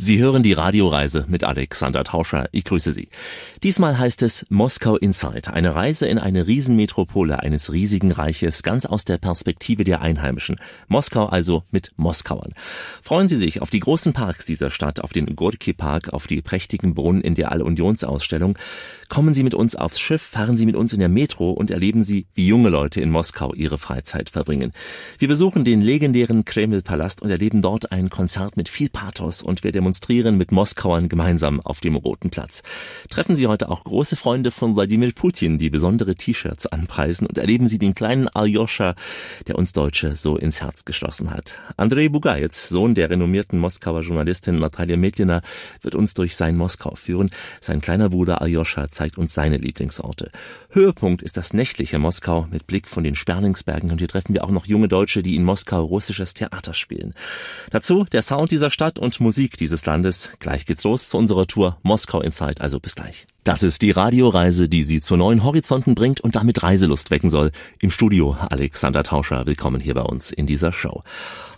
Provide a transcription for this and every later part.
Sie hören die Radioreise mit Alexander Tauscher. Ich grüße Sie. Diesmal heißt es Moskau Inside, eine Reise in eine Riesenmetropole eines riesigen Reiches, ganz aus der Perspektive der Einheimischen. Moskau also mit Moskauern. Freuen Sie sich auf die großen Parks dieser Stadt, auf den Gorki Park, auf die prächtigen Brunnen in der All-Unionsausstellung. Kommen Sie mit uns aufs Schiff, fahren Sie mit uns in der Metro und erleben Sie, wie junge Leute in Moskau ihre Freizeit verbringen. Wir besuchen den legendären Kreml-Palast und erleben dort ein Konzert mit viel Pathos und wir demonstrieren mit Moskauern gemeinsam auf dem Roten Platz. Treffen Sie heute auch große Freunde von Wladimir Putin, die besondere T-Shirts anpreisen und erleben Sie den kleinen Aljoscha, der uns Deutsche so ins Herz geschlossen hat. Andrei Bugajec, Sohn der renommierten Moskauer Journalistin Natalia Medlina, wird uns durch sein Moskau führen. Sein kleiner Bruder Aljoscha zeigt uns seine Lieblingsorte. Höhepunkt ist das nächtliche Moskau mit Blick von den Sperlingsbergen und hier treffen wir auch noch junge Deutsche, die in Moskau russisches Theater spielen. Dazu der Sound dieser Stadt und Musik dieses Landes. Gleich geht's los zu unserer Tour Moskau Inside, also bis gleich. Das ist die Radioreise, die Sie zu neuen Horizonten bringt und damit Reiselust wecken soll. Im Studio Alexander Tauscher, willkommen hier bei uns in dieser Show.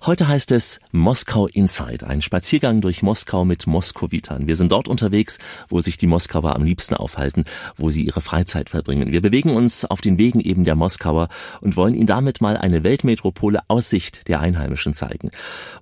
Heute heißt es Moskau Inside, ein Spaziergang durch Moskau mit Moskowitern. Wir sind dort unterwegs, wo sich die Moskauer am liebsten aufhalten, wo sie ihre Freizeit verbringen. Wir bewegen uns auf den Wegen eben der Moskauer und wollen Ihnen damit mal eine Weltmetropole aus Sicht der Einheimischen zeigen.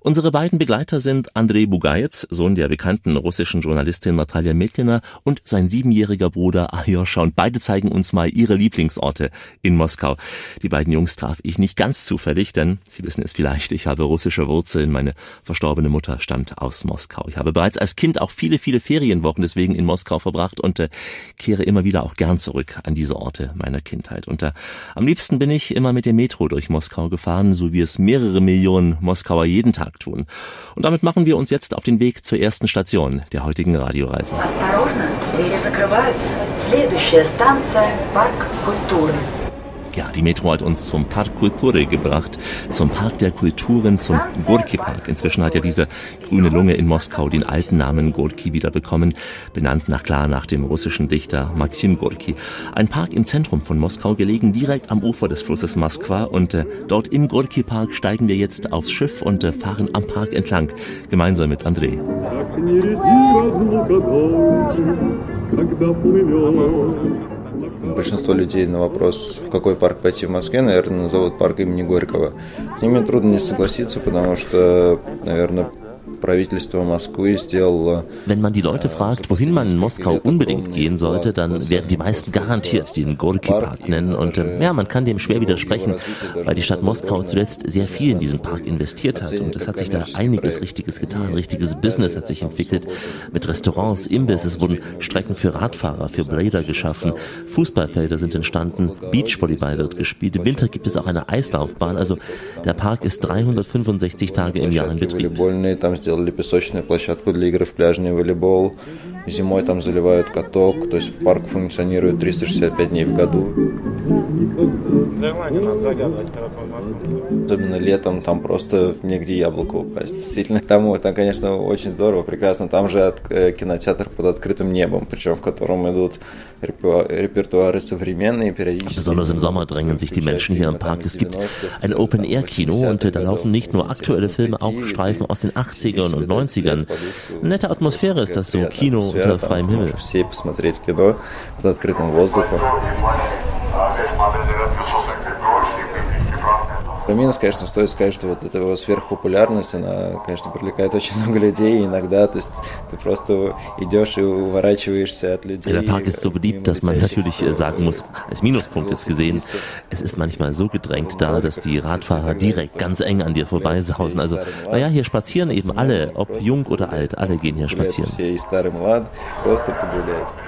Unsere beiden Begleiter sind Andrei Bugajec, Sohn der bekannten russischen Journalistin Natalia Medlina und sein siebenjähriger Bruder Aljoscha und beide zeigen uns mal ihre Lieblingsorte in Moskau. Die beiden Jungs traf ich nicht ganz zufällig, denn Sie wissen es vielleicht, ich habe russische Wurzeln. Meine verstorbene Mutter stammt aus Moskau. Ich habe bereits als Kind auch viele, viele Ferienwochen deswegen in Moskau verbracht und äh, kehre immer wieder auch gern zurück an diese Orte meiner Kindheit. Und äh, am liebsten bin ich immer mit dem Metro durch Moskau gefahren, so wie es mehrere Millionen Moskauer jeden Tag tun. Und damit machen wir uns jetzt auf den Weg zur ersten Station der heutigen Radioreise. открываются. Следующая станция – парк культуры. Ja, die Metro hat uns zum Park Kulture gebracht, zum Park der Kulturen, zum Gorki Park. Inzwischen hat ja diese grüne Lunge in Moskau den alten Namen Gorki wieder bekommen, benannt nach klar nach dem russischen Dichter Maxim Gorki. Ein Park im Zentrum von Moskau gelegen, direkt am Ufer des Flusses Moskwa und äh, dort im Gorki Park steigen wir jetzt aufs Schiff und äh, fahren am Park entlang, gemeinsam mit André. Большинство людей на вопрос, в какой парк пойти в Москве, наверное, назовут парк имени Горького. С ними трудно не согласиться, потому что, наверное. Wenn man die Leute fragt, wohin man in Moskau unbedingt gehen sollte, dann werden die meisten garantiert den Gorki Park nennen. Und äh, ja, man kann dem schwer widersprechen, weil die Stadt Moskau zuletzt sehr viel in diesen Park investiert hat. Und es hat sich da einiges Richtiges getan. Richtiges Business hat sich entwickelt mit Restaurants, Imbiss. Es wurden Strecken für Radfahrer, für Blader geschaffen. Fußballfelder sind entstanden. Beachvolleyball wird gespielt. Im Winter gibt es auch eine Eislaufbahn. Also der Park ist 365 Tage im Jahr in Betrieb. Сделали песочную площадку для игры в пляжный волейбол. Зимой там заливают каток, то есть парк функционирует 365 дней в году. Особенно летом там просто негде яблоко упасть. Действительно, там, там, конечно, очень здорово, прекрасно. Там же от, э, кинотеатр под открытым небом, причем в котором идут Repertoire современные, периодически. Besonders im Sommer drängen sich die Menschen hier im Park. Es gibt ein Open-Air-Kino und da laufen nicht nur aktuelle Filme, auch Streifen aus den 80ern und 90ern. Eine nette Atmosphäre ist das so, Kino unter freiem Himmel. Про минус, конечно, стоит сказать, что вот эта его сверхпопулярность, она, конечно, привлекает очень много людей. И иногда то есть, ты просто идешь и уворачиваешься от людей. Der Park ist so beliebt, dass man natürlich sagen muss, als Minuspunkt jetzt gesehen, es ist manchmal so gedrängt da, dass die Radfahrer direkt ganz eng an dir vorbeisausen. Also, naja, hier spazieren eben alle, ob jung oder alt, alle gehen hier spazieren.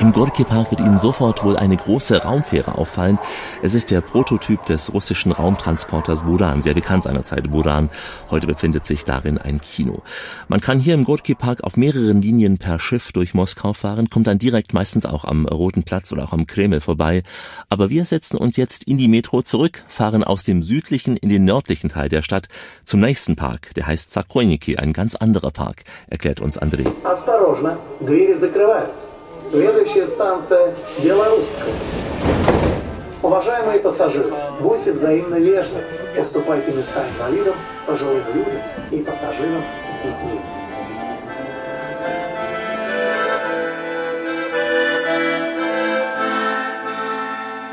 Im Gorki Park wird Ihnen sofort wohl eine große Raumfähre auffallen. Es ist der Prototyp des russischen Raumtransporters Buran. Buran, sehr bekannt seinerzeit Buran. Heute befindet sich darin ein Kino. Man kann hier im Gorki Park auf mehreren Linien per Schiff durch Moskau fahren, kommt dann direkt meistens auch am Roten Platz oder auch am Kreml vorbei. Aber wir setzen uns jetzt in die Metro zurück, fahren aus dem südlichen in den nördlichen Teil der Stadt zum nächsten Park. Der heißt Sakroniki, ein ganz anderer Park, erklärt uns André. Осторожно, двери закрываются. Следующая станция Белорусская. Уважаемые пассажиры, будьте взаимно вежливы, уступайте места инвалидам, пожилым людям и пассажирам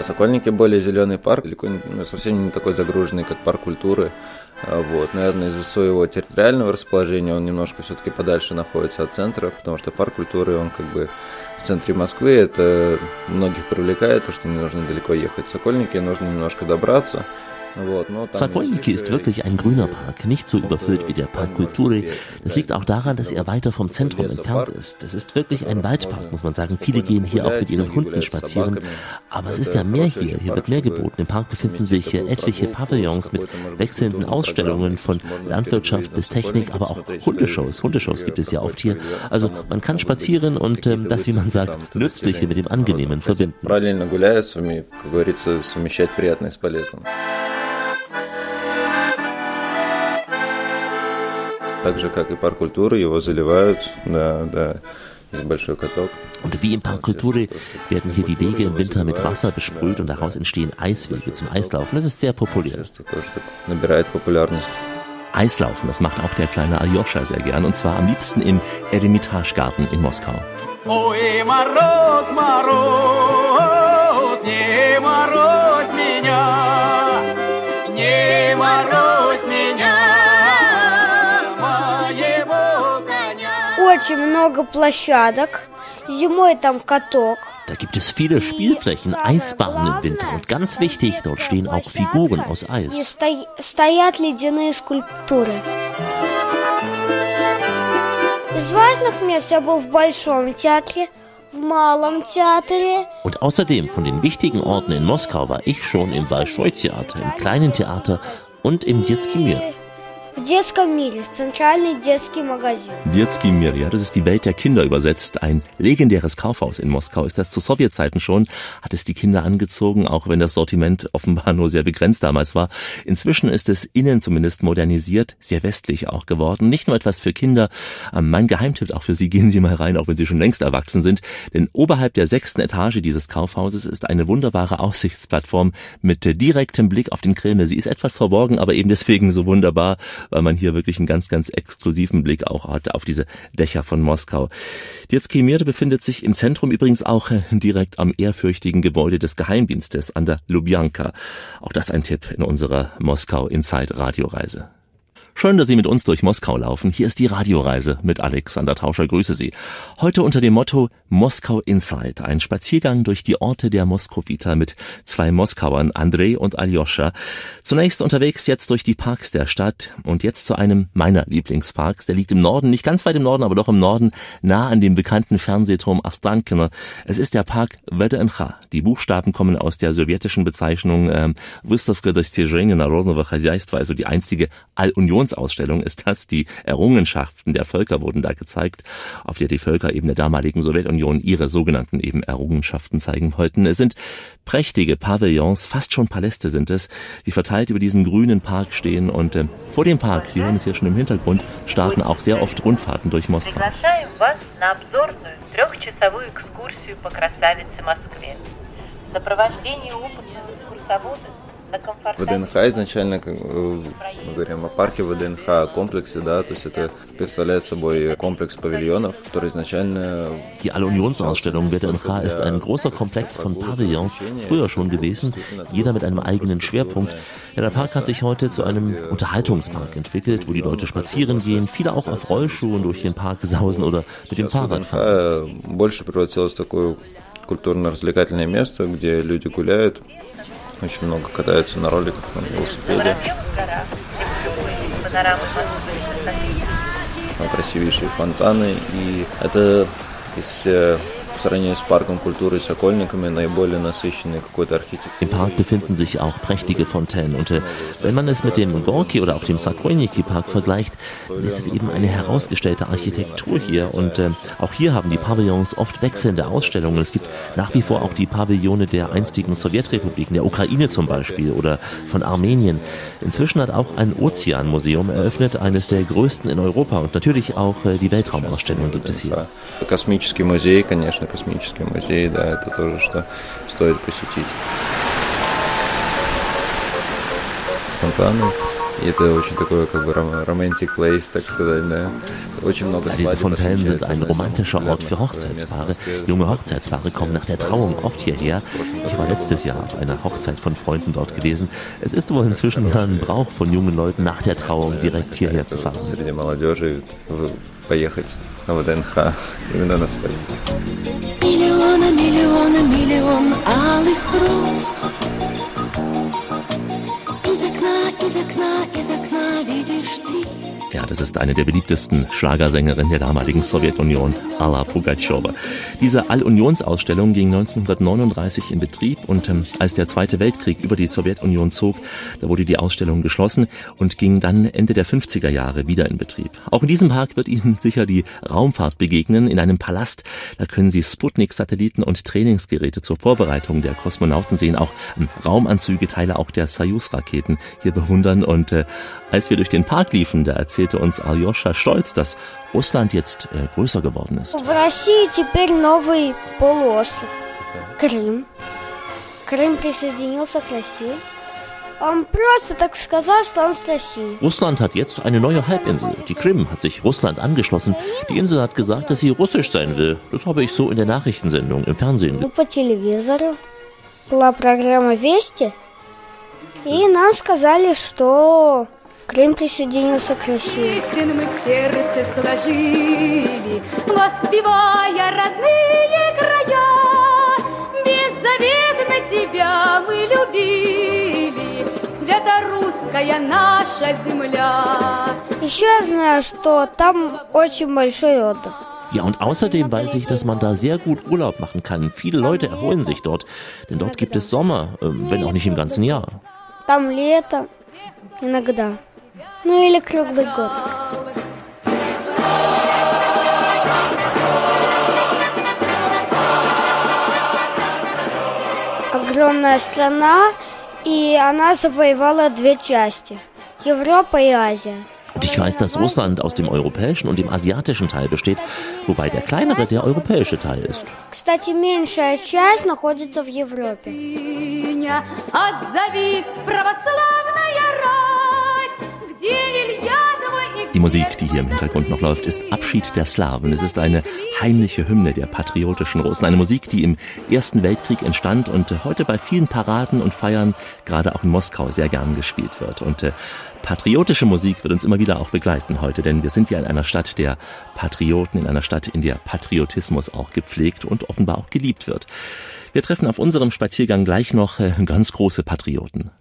с. Сокольники более зеленый парк, далеко не, ну, совсем не такой загруженный, как парк культуры. А, вот, наверное, из-за своего территориального расположения он немножко все-таки подальше находится от центра, потому что парк культуры, он как бы в центре Москвы, это многих привлекает, то, что не нужно далеко ехать. Сокольники нужно немножко добраться. Sakolniki ist wirklich ein grüner Park, nicht so überfüllt wie der Park Kulturi. Das liegt auch daran, dass er weiter vom Zentrum entfernt ist. Es ist wirklich ein Waldpark, muss man sagen. Viele gehen hier auch mit ihren Hunden spazieren. Aber es ist ja mehr hier. Hier wird mehr geboten. Im Park befinden sich etliche Pavillons mit wechselnden Ausstellungen von Landwirtschaft bis Technik, aber auch Hundeshows. Hundeshows gibt es ja oft hier. Also man kann spazieren und ähm, das, wie man sagt, Nützliche mit dem Angenehmen verbinden. Так же, как и парк культуры, его заливают, да, да, ist большой каток. Und wie im Park Kulturi werden hier die Wege im Winter mit Wasser besprüht und daraus entstehen Eiswege zum Eislaufen. Das ist sehr populär. Eislaufen, das macht auch der kleine Aljoscha sehr gern und zwar am liebsten im Eremitagegarten in Moskau. Ой, мороз, мороз, не морозь очень много площадок. Зимой там каток. Da gibt es viele Spielflächen, Eisbahnen im Winter und ganz wichtig, dort stehen auch Figuren aus Eis. стоят ледяные скульптуры. Из важных мест я был в Большом театре, в Малом театре. Und außerdem von den wichtigen Orten in Moskau war ich schon im Bolschoi Theater, im kleinen Theater und im Детский мир. В детском мире, zentrальный детский магазин. Детский мир, ja, das ist die Welt der Kinder übersetzt. Ein legendäres Kaufhaus in Moskau ist das zu Sowjetzeiten schon, hat es die Kinder angezogen, auch wenn das Sortiment offenbar nur sehr begrenzt damals war. Inzwischen ist es innen zumindest modernisiert, sehr westlich auch geworden. Nicht nur etwas für Kinder. Ähm, mein Geheimtipp auch für Sie, gehen Sie mal rein, auch wenn Sie schon längst erwachsen sind. Denn oberhalb der sechsten Etage dieses Kaufhauses ist eine wunderbare Aussichtsplattform mit direktem Blick auf den Kreml. Sie ist etwas verborgen, aber eben deswegen so wunderbar weil man hier wirklich einen ganz, ganz exklusiven Blick auch hat auf diese Dächer von Moskau. Die Mir befindet sich im Zentrum übrigens auch äh, direkt am ehrfürchtigen Gebäude des Geheimdienstes an der Lubjanka. Auch das ein Tipp in unserer Moskau Inside Radioreise. Schön, dass Sie mit uns durch Moskau laufen. Hier ist die Radioreise mit Alexander Tauscher. Grüße Sie. Heute unter dem Motto Moskau Inside. Ein Spaziergang durch die Orte der Moskowita mit zwei Moskauern, Andrei und Aljoscha. Zunächst unterwegs jetzt durch die Parks der Stadt und jetzt zu einem meiner Lieblingsparks. Der liegt im Norden, nicht ganz weit im Norden, aber doch im Norden, nah an dem bekannten Fernsehturm Astankina. Es ist der Park VDNH. Die Buchstaben kommen aus der sowjetischen Bezeichnung ähm, Выставка достижения народного хозяйства, also die einstige All-Unions Kunstausstellung ist das. Die Errungenschaften der Völker wurden da gezeigt, auf der die Völker eben der damaligen Sowjetunion ihre sogenannten eben Errungenschaften zeigen wollten. Es sind prächtige Pavillons, fast schon Paläste sind es, die verteilt über diesen grünen Park stehen und äh, vor dem Park, Sie hören es hier schon im Hintergrund, starten auch sehr oft Rundfahrten durch Moskau. Сопровождение опытных экскурсоводов ВДНХ изначально, мы говорим о парке ВДНХ, комплексе, да, то есть это представляет собой комплекс павильонов, который изначально... Die All-Unionsausstellung WDNH ist ein großer Komplex von Pavillons, früher schon gewesen, jeder mit einem eigenen Schwerpunkt. Ja, der Park hat sich heute zu einem Unterhaltungspark entwickelt, wo die Leute spazieren gehen, viele auch auf Rollschuhen durch den Park sausen oder mit dem Fahrrad fahren. Больше превратилось в такое культурно-развлекательное место, где люди гуляют, очень много катаются на роликах, на велосипеде. Красивейшие фонтаны. И это из в сравнении с парком культуры и Сокольниками наиболее насыщенный какой-то архитектур. Im Park befinden sich auch prächtige Fontänen und äh, wenn man es mit dem Gorki oder auch dem Sakoyniki Park vergleicht, dann ist es eben eine herausgestellte Architektur hier und äh, auch hier haben die Pavillons oft wechselnde Ausstellungen. Es gibt nach wie vor auch die Pavillone der einstigen Sowjetrepubliken, der Ukraine zum Beispiel oder von Armenien. Inzwischen hat auch ein Ozeanmuseum eröffnet, eines der größten in Europa und natürlich auch äh, die Weltraumausstellung gibt es hier. Космический музей, конечно, космический музей, да, это тоже что стоит посетить. Фонтаны И это очень такой как бы romantic place, так сказать, да. Очень много ja, diese Fontänen sind ein romantischer Ort für Hochzeitspaare. Junge Hochzeitspaare kommen nach der Trauung oft hierher. Ich war letztes Jahr auf einer Hochzeit von Freunden dort gewesen. Es ist wohl inzwischen ja ein Brauch von jungen Leuten nach der Trauung direkt hierher zu fahren. Поехать на ВДНХ именно на свадьбу. Миллиона, миллиона, миллион алых роз Из окна, из окна, из окна видишь ты Ja, das ist eine der beliebtesten Schlagersängerinnen der damaligen Sowjetunion, Alla Pugatschowa. Diese All-Unions-Ausstellung ging 1939 in Betrieb und ähm, als der Zweite Weltkrieg über die Sowjetunion zog, da wurde die Ausstellung geschlossen und ging dann Ende der 50er Jahre wieder in Betrieb. Auch in diesem Park wird Ihnen sicher die Raumfahrt begegnen, in einem Palast. Da können Sie Sputnik-Satelliten und Trainingsgeräte zur Vorbereitung der Kosmonauten sehen, auch ähm, Raumanzüge, Teile auch der Soyuz-Raketen hier bewundern und äh, als wir durch den Park liefen, da erzählte uns Aljoscha stolz, dass Russland jetzt äh, größer geworden ist. В России теперь новый полуостров. Крым. Крым присоединился к России. Он просто так сказал, что он с Россией. Russland hat jetzt eine neue Halbinsel. Die Krim hat sich Russland angeschlossen. Die Insel hat gesagt, dass sie russisch sein will. Das habe ich so in der Nachrichtensendung im Fernsehen. Ну, по телевизору была программа «Вести», и нам сказали, что Крым присоединился к России. Песен мы в сердце сложили, Воспевая родные края. Беззаветно тебя мы любили, Свято-русская наша земля. Еще я знаю, что там очень большой отдых. Ja, und außerdem weiß ich, dass man da sehr gut Urlaub machen kann. Viele Leute erholen sich dort, denn dort gibt es Sommer, äh, wenn auch nicht im ganzen Jahr. Там лето иногда. Ну или круглый год. Огромная страна, и она завоевала две части. Европа и Азия. Und ich weiß, dass Russland aus dem europäischen und dem asiatischen Teil besteht, wobei der kleinere der europäische Teil ist. Кстати, меньшая часть находится в Европе. Иня, Отзовись, православная Die Musik, die hier im Hintergrund noch läuft, ist Abschied der Slawen. Es ist eine heimliche Hymne der patriotischen Russen. Eine Musik, die im Ersten Weltkrieg entstand und heute bei vielen Paraden und Feiern, gerade auch in Moskau, sehr gern gespielt wird. Und äh, patriotische Musik wird uns immer wieder auch begleiten heute, denn wir sind ja in einer Stadt der Patrioten, in einer Stadt, in der Patriotismus auch gepflegt und offenbar auch geliebt wird. Wir treffen auf unserem Spaziergang gleich noch äh, ganz große Patrioten.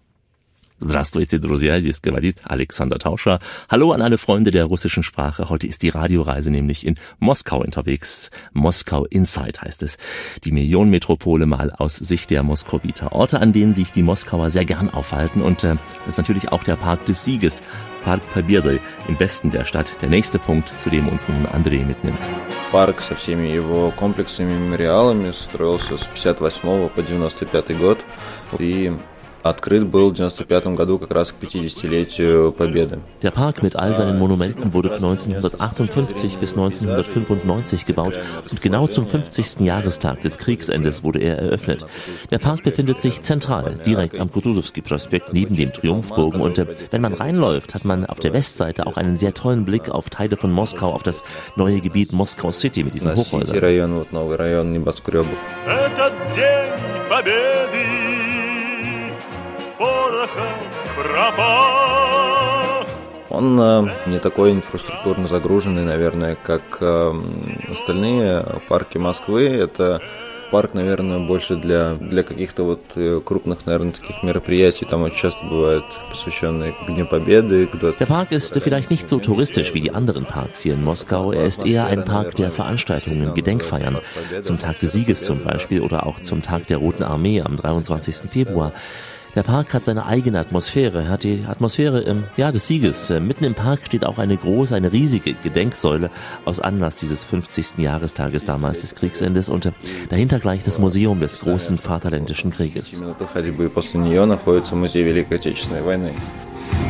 Здравствуйте, друзья, здесь говорит Alexander Tauscher. Hallo an alle Freunde der russischen Sprache. Heute ist die Radioreise nämlich in Moskau unterwegs. Moskau Inside heißt es. Die Millionenmetropole mal aus Sicht der Moskowiter. Orte, an denen sich die Moskauer sehr gern aufhalten. Und äh, das ist natürlich auch der Park des Sieges. Park Победы im Westen der Stadt. Der nächste Punkt, zu dem uns nun André mitnimmt. Парк со всеми его комплексами, мемориалами строился с 58 по 95 год. И Открыт был в 95 году как раз к 50-летию Победы. Der Park mit all seinen Monumenten wurde von 1958 bis 1995 gebaut und genau zum 50. Jahrestag des Kriegsendes wurde er eröffnet. Der Park befindet sich zentral, direkt am Kutuzovski-Prospekt neben dem Triumphbogen und äh, wenn man reinläuft, hat man auf der Westseite auch einen sehr tollen Blick auf Teile von Moskau, auf das neue Gebiet Moskau City mit diesen Hochhäusern. район, вот новый район небоскребов. Этот день победы порохом пропах. Он э, не такой инфраструктурно загруженный, наверное, как э, остальные парки Москвы. Это парк, наверное, больше для, для каких-то вот э, крупных, наверное, таких мероприятий. Там очень часто бывают посвященные к Дню Победы, к 20 Der Park ist vielleicht nicht so touristisch wie die anderen Parks hier in Moskau. Er ist eher ein Park der Veranstaltungen, Gedenkfeiern. Zum Tag des Sieges zum Beispiel oder auch zum Tag der Roten Armee am 23. Februar. Der Park hat seine eigene Atmosphäre, er hat die Atmosphäre ähm, ja, des Sieges. Äh, Mitten im Park steht auch eine große, eine riesige Gedenksäule aus Anlass dieses 50. Jahrestages damals des Kriegsendes und äh, dahinter gleich das Museum des großen Vaterländischen Krieges. Именно этой ходьбы после нее находится музей Великой Отечественной войны.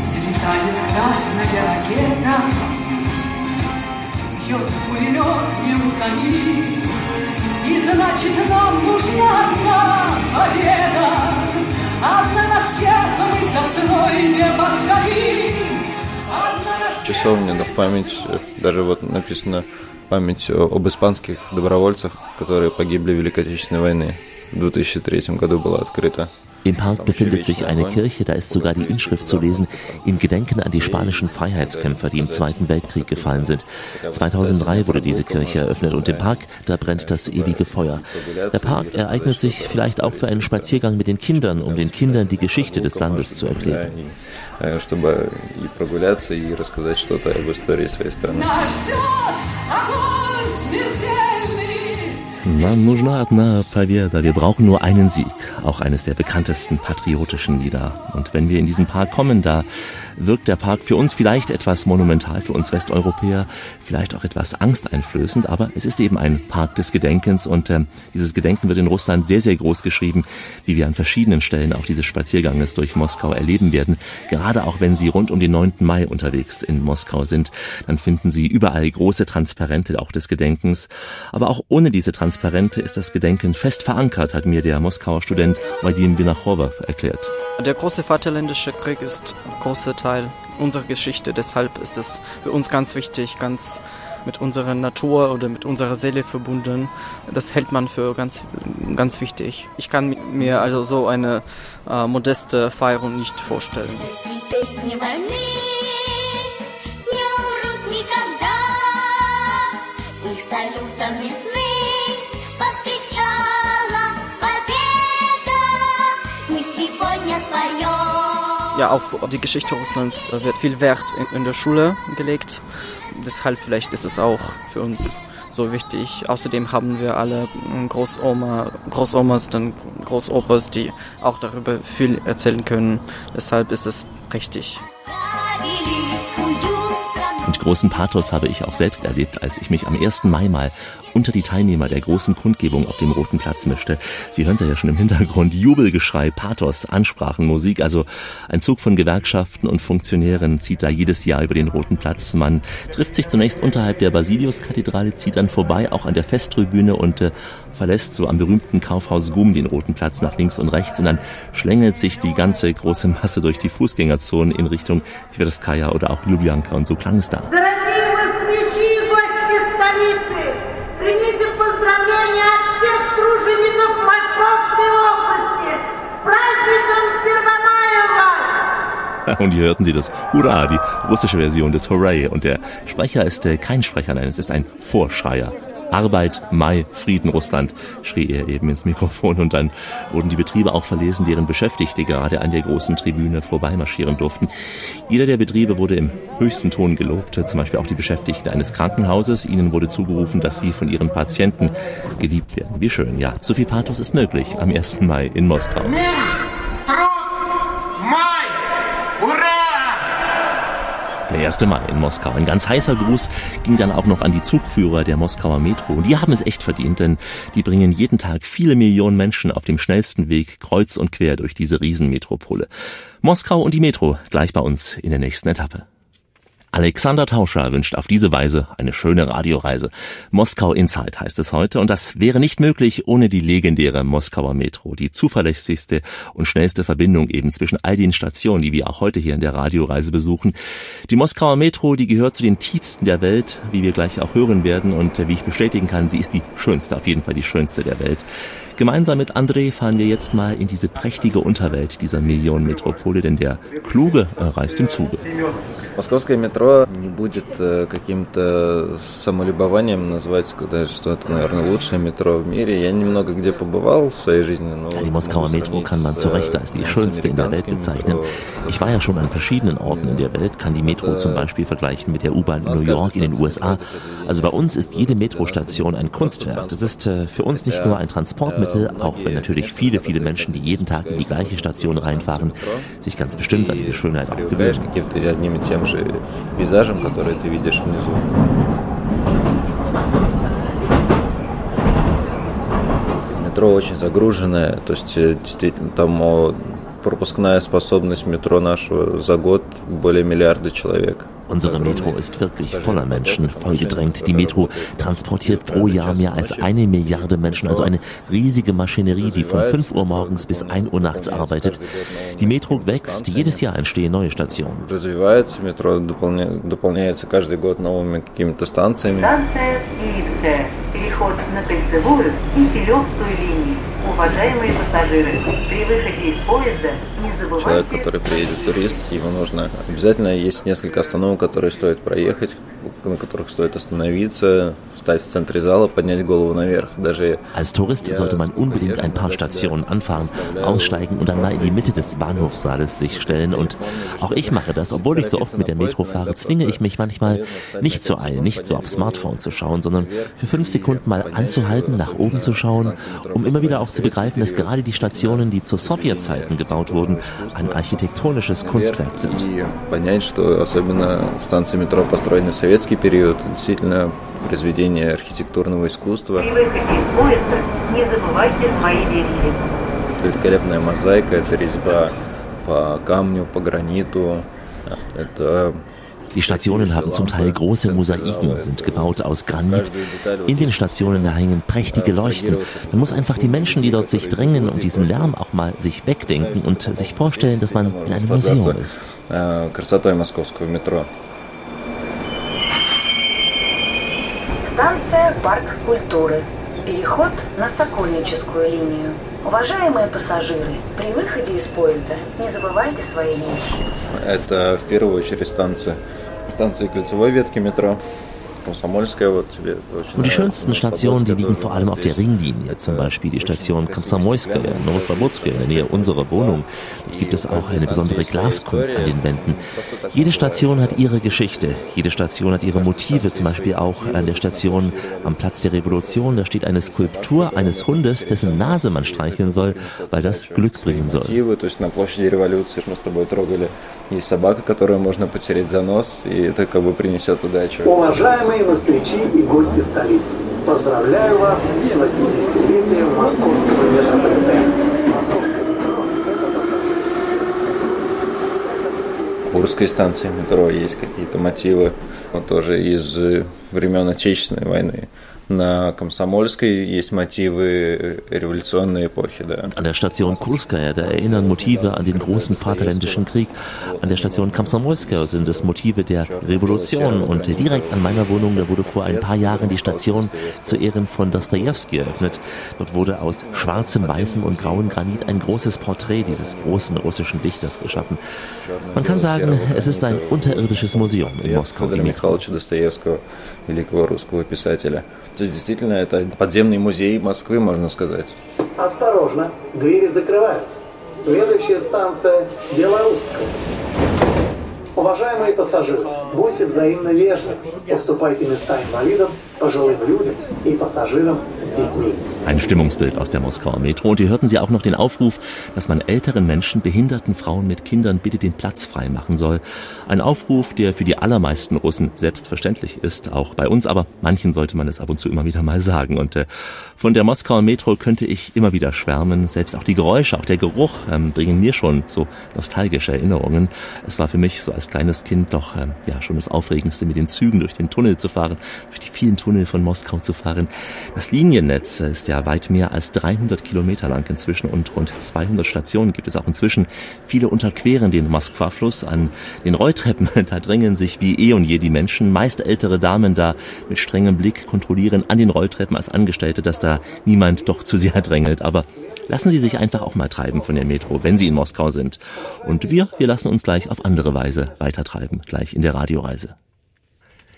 Взлетает красная ракета, бьет пулемет не утоли, И значит нам нужна одна победа. Часовня, в память, даже вот написано память об испанских добровольцах, которые погибли в Великой Отечественной войне. В 2003 году была открыта. Im Park befindet sich eine Kirche, da ist sogar die Inschrift zu lesen, im Gedenken an die spanischen Freiheitskämpfer, die im Zweiten Weltkrieg gefallen sind. 2003 wurde diese Kirche eröffnet und im Park, da brennt das ewige Feuer. Der Park ereignet sich vielleicht auch für einen Spaziergang mit den Kindern, um den Kindern die Geschichte des Landes zu erklären. Да, и, э, чтобы и прогуляться, и рассказать что-то об истории своей страны. нас ждет огонь смертельный. Нам нужна одна Победа. Wir brauchen nur einen Sieg. Auch eines der bekanntesten patriotischen Lieder. Und wenn wir in diesen Park kommen, da wirkt der Park für uns vielleicht etwas monumental, für uns Westeuropäer, vielleicht auch etwas angsteinflößend, aber es ist eben ein Park des Gedenkens und äh, dieses Gedenken wird in Russland sehr, sehr groß geschrieben, wie wir an verschiedenen Stellen auch dieses Spazierganges durch Moskau erleben werden. Gerade auch wenn Sie rund um den 9. Mai unterwegs in Moskau sind, dann finden Sie überall große Transparente auch des Gedenkens. Aber auch ohne diese Transparente ist das Gedenken fest verankert, hat mir der Moskauer Student Vadim Binachowa erklärt. Der große Vaterländische Krieg ist ein großer Teil unserer Geschichte. Deshalb ist es für uns ganz wichtig, ganz mit unserer Natur oder mit unserer Seele verbunden. Das hält man für ganz, ganz wichtig. Ich kann mir also so eine äh, modeste Feierung nicht vorstellen. ja, auf die Geschichte Russlands äh, wird viel Wert in, in der Schule gelegt. Deshalb vielleicht ist es auch für uns so wichtig. Außerdem haben wir alle äh, Großoma, Großomas, dann Großopas, die auch darüber viel erzählen können. Deshalb ist es richtig. Und großen Pathos habe ich auch selbst erlebt, als ich mich am 1. Mai mal unter die Teilnehmer der großen Kundgebung auf dem Roten Platz mischte. Sie hören ja schon im Hintergrund Jubelgeschrei, Pathos, Ansprachen, Musik. Also ein Zug von Gewerkschaften und Funktionären zieht da jedes Jahr über den Roten Platz. Man trifft sich zunächst unterhalb der Basiliuskathedrale, zieht dann vorbei, auch an der Festtribüne und äh, verlässt so am berühmten Kaufhaus Gum den Roten Platz nach links und rechts und dann schlängelt sich die ganze große Masse durch die Fußgängerzonen in Richtung Tverskaya oder auch Ljubljanka und so klang es da. Und hier hörten Sie das Hurra, die russische Version des Hooray. Und der Sprecher ist äh, kein Sprecher, nein, es ist ein Vorschreier. Arbeit, Mai, Frieden, Russland, schrie er eben ins Mikrofon und dann wurden die Betriebe auch verlesen, deren Beschäftigte gerade an der großen Tribüne vorbeimarschieren durften. Jeder der Betriebe wurde im höchsten Ton gelobt, zum Beispiel auch die Beschäftigten eines Krankenhauses. Ihnen wurde zugerufen, dass sie von ihren Patienten geliebt werden. Wie schön, ja. So viel Pathos ist möglich am 1. Mai in Moskau. Der 1. Mai in Moskau. Ein ganz heißer Gruß ging dann auch noch an die Zugführer der Moskauer Metro. Und die haben es echt verdient, denn die bringen jeden Tag viele Millionen Menschen auf dem schnellsten Weg kreuz und quer durch diese Riesenmetropole. Moskau und die Metro gleich bei uns in der nächsten Etappe. Alexander Tauscher wünscht auf diese Weise eine schöne Radioreise. Moskau Inside heißt es heute und das wäre nicht möglich ohne die legendäre Moskauer Metro, die zuverlässigste und schnellste Verbindung eben zwischen all den Stationen, die wir auch heute hier in der Radioreise besuchen. Die Moskauer Metro, die gehört zu den tiefsten der Welt, wie wir gleich auch hören werden und wie ich bestätigen kann, sie ist die schönste, auf jeden Fall die schönste der Welt. Gemeinsam mit André fahren wir jetzt mal in diese prächtige Unterwelt dieser Millionenmetropole, denn der Kluge äh, reist im Zuge. Московское метро не будет э, каким-то самолюбованием назвать, сказать, что это, наверное, лучшее метро в мире. Я немного где побывал в своей жизни. Но Ja, die Moskauer Metro kann man zu Recht als die schönste in der Welt bezeichnen. Ich war ja schon an verschiedenen Orten in der Welt, kann die Metro zum Beispiel vergleichen mit der U-Bahn in New York in den USA. Also bei uns ist jede Metrostation ein Kunstwerk. Das ist äh, für uns nicht nur ein Transportmittel, auch wenn natürlich viele, viele Menschen, die jeden Tag in die gleiche Station reinfahren, sich ganz bestimmt an diese Schönheit auch gewöhnen. Метро очень загруженное, то есть действительно там пропускная способность метро нашего за год более миллиарда человек. Unsere Metro ist wirklich voller Menschen, vollgedrängt. Die Metro transportiert pro Jahr mehr als eine Milliarde Menschen, also eine riesige Maschinerie, die von 5 Uhr morgens bis 1 Uhr nachts arbeitet. Die Metro wächst, jedes Jahr entstehen neue Stationen. Развивается, метро дополня- дополняется каждый год новыми какими-то станциями. Станция Киевская. Переход на кольцевую и Килевскую линии. Уважаемые пассажиры, при выходе из поезда не Человек, забывайте... который приедет турист, ему нужно обязательно есть несколько остановок, которые стоит проехать, на которых стоит остановиться, встать в центре зала, поднять голову наверх. Даже Als Tourist sollte man unbedingt ein paar Stationen anfahren, aussteigen und dann mal in die Mitte des Bahnhofssaales sich stellen. Und auch ich mache das, obwohl ich so oft mit der Metro fahre, zwinge ich mich manchmal nicht zu eilen, nicht so aufs Smartphone zu schauen, sondern für fünf Sekunden mal anzuhalten, nach oben zu schauen, um immer wieder auch zu begreifen, dass gerade die Stationen, die zu Sowjetzeiten gebaut wurden, ein architektonisches Kunstwerk sind. и понять, что особенно станции метро, построенные в советский период, действительно произведение архитектурного искусства. При выходе из поезда не забывайте свои вещи. Великолепная мозаика, это резьба по камню, по граниту. Это Die Stationen haben zum Teil große Mosaiken, sind gebaut aus Granit. In den Stationen da hängen prächtige Leuchten. Man muss einfach die Menschen, die dort sich drängen und diesen Lärm auch mal sich wegdenken und sich vorstellen, dass man in einem Museum ist. э, красотой московского метро. Станция Парк культуры. Переход на Сокольническую линию. Уважаемые пассажиры, при выходе из поезда не забывайте свои вещи. Это в первую очередь станция, станции кольцевой ветки метро. Комсомольская, вот тебе это очень Und die нравится. schönsten Stationen, die liegen Новослободская vor allem auf der тоже вот Ringlinie, zum Beispiel die Station Komsomolskaja, Novoslobodskaya in der Nähe unserer Wohnung. Dort gibt es auch eine besondere Glaskunst an den Wänden. Jede Station hat ihre Geschichte, jede Station hat ihre Motive, zum Beispiel auch an der Station am Platz der Revolution, da steht eine Skulptur eines Hundes, dessen Nase man streicheln soll, weil das Glück bringen soll. мотивы, уважаемые москвичи и гости столицы. Поздравляю вас с 80-летием московского метрополитена. Курской станции метро есть какие-то мотивы, но тоже из времен Отечественной войны. На Комсомольской есть мотивы э, революционной эпохи, да. An der Station Kurskaya, da erinnern Motive an den großen Vaterländischen Krieg. An der Station Komsomolskaja sind es Motive der Revolution. Und direkt an meiner Wohnung, da wurde vor ein paar Jahren die Station zu Ehren von Dostojewski eröffnet. Dort wurde aus schwarzem, weißem und grauem Granit ein großes Porträt dieses großen russischen Dichters geschaffen. Man kann sagen, es ist ein unterirdisches Museum in Moskau. Великого русского писателя. То есть действительно это подземный музей Москвы, можно сказать. Осторожно, двери закрываются. Следующая станция Белорусская. Уважаемые пассажиры, будьте взаимно вежливы. Уступайте места инвалидам, пожилым людям и пассажирам с детьми. Ein Stimmungsbild aus der Moskauer Metro. Und hier hörten Sie auch noch den Aufruf, dass man älteren Menschen, behinderten Frauen mit Kindern bitte den Platz frei machen soll. Ein Aufruf, der für die allermeisten Russen selbstverständlich ist, auch bei uns, aber manchen sollte man es ab und zu immer wieder mal sagen. Und äh, von der Moskauer Metro könnte ich immer wieder schwärmen. Selbst auch die Geräusche, auch der Geruch ähm, bringen mir schon so nostalgische Erinnerungen. Es war für mich so als kleines Kind doch ähm, ja schon das Aufregendste, mit den Zügen durch den Tunnel zu fahren, durch die vielen Tunnel von Moskau zu fahren. Das Liniennetz äh, ist ja weit mehr als 300 Kilometer lang inzwischen und rund 200 Stationen gibt es auch inzwischen. Viele unterqueren den Moskwa-Fluss an den Rolltreppen. Da drängen sich wie eh und je die Menschen, meist ältere Damen da mit strengem Blick kontrollieren an den Rolltreppen als Angestellte, dass da niemand doch zu sehr drängelt. Aber lassen Sie sich einfach auch mal treiben von der Metro, wenn Sie in Moskau sind. Und wir, wir lassen uns gleich auf andere Weise weitertreiben, gleich in der Radioreise.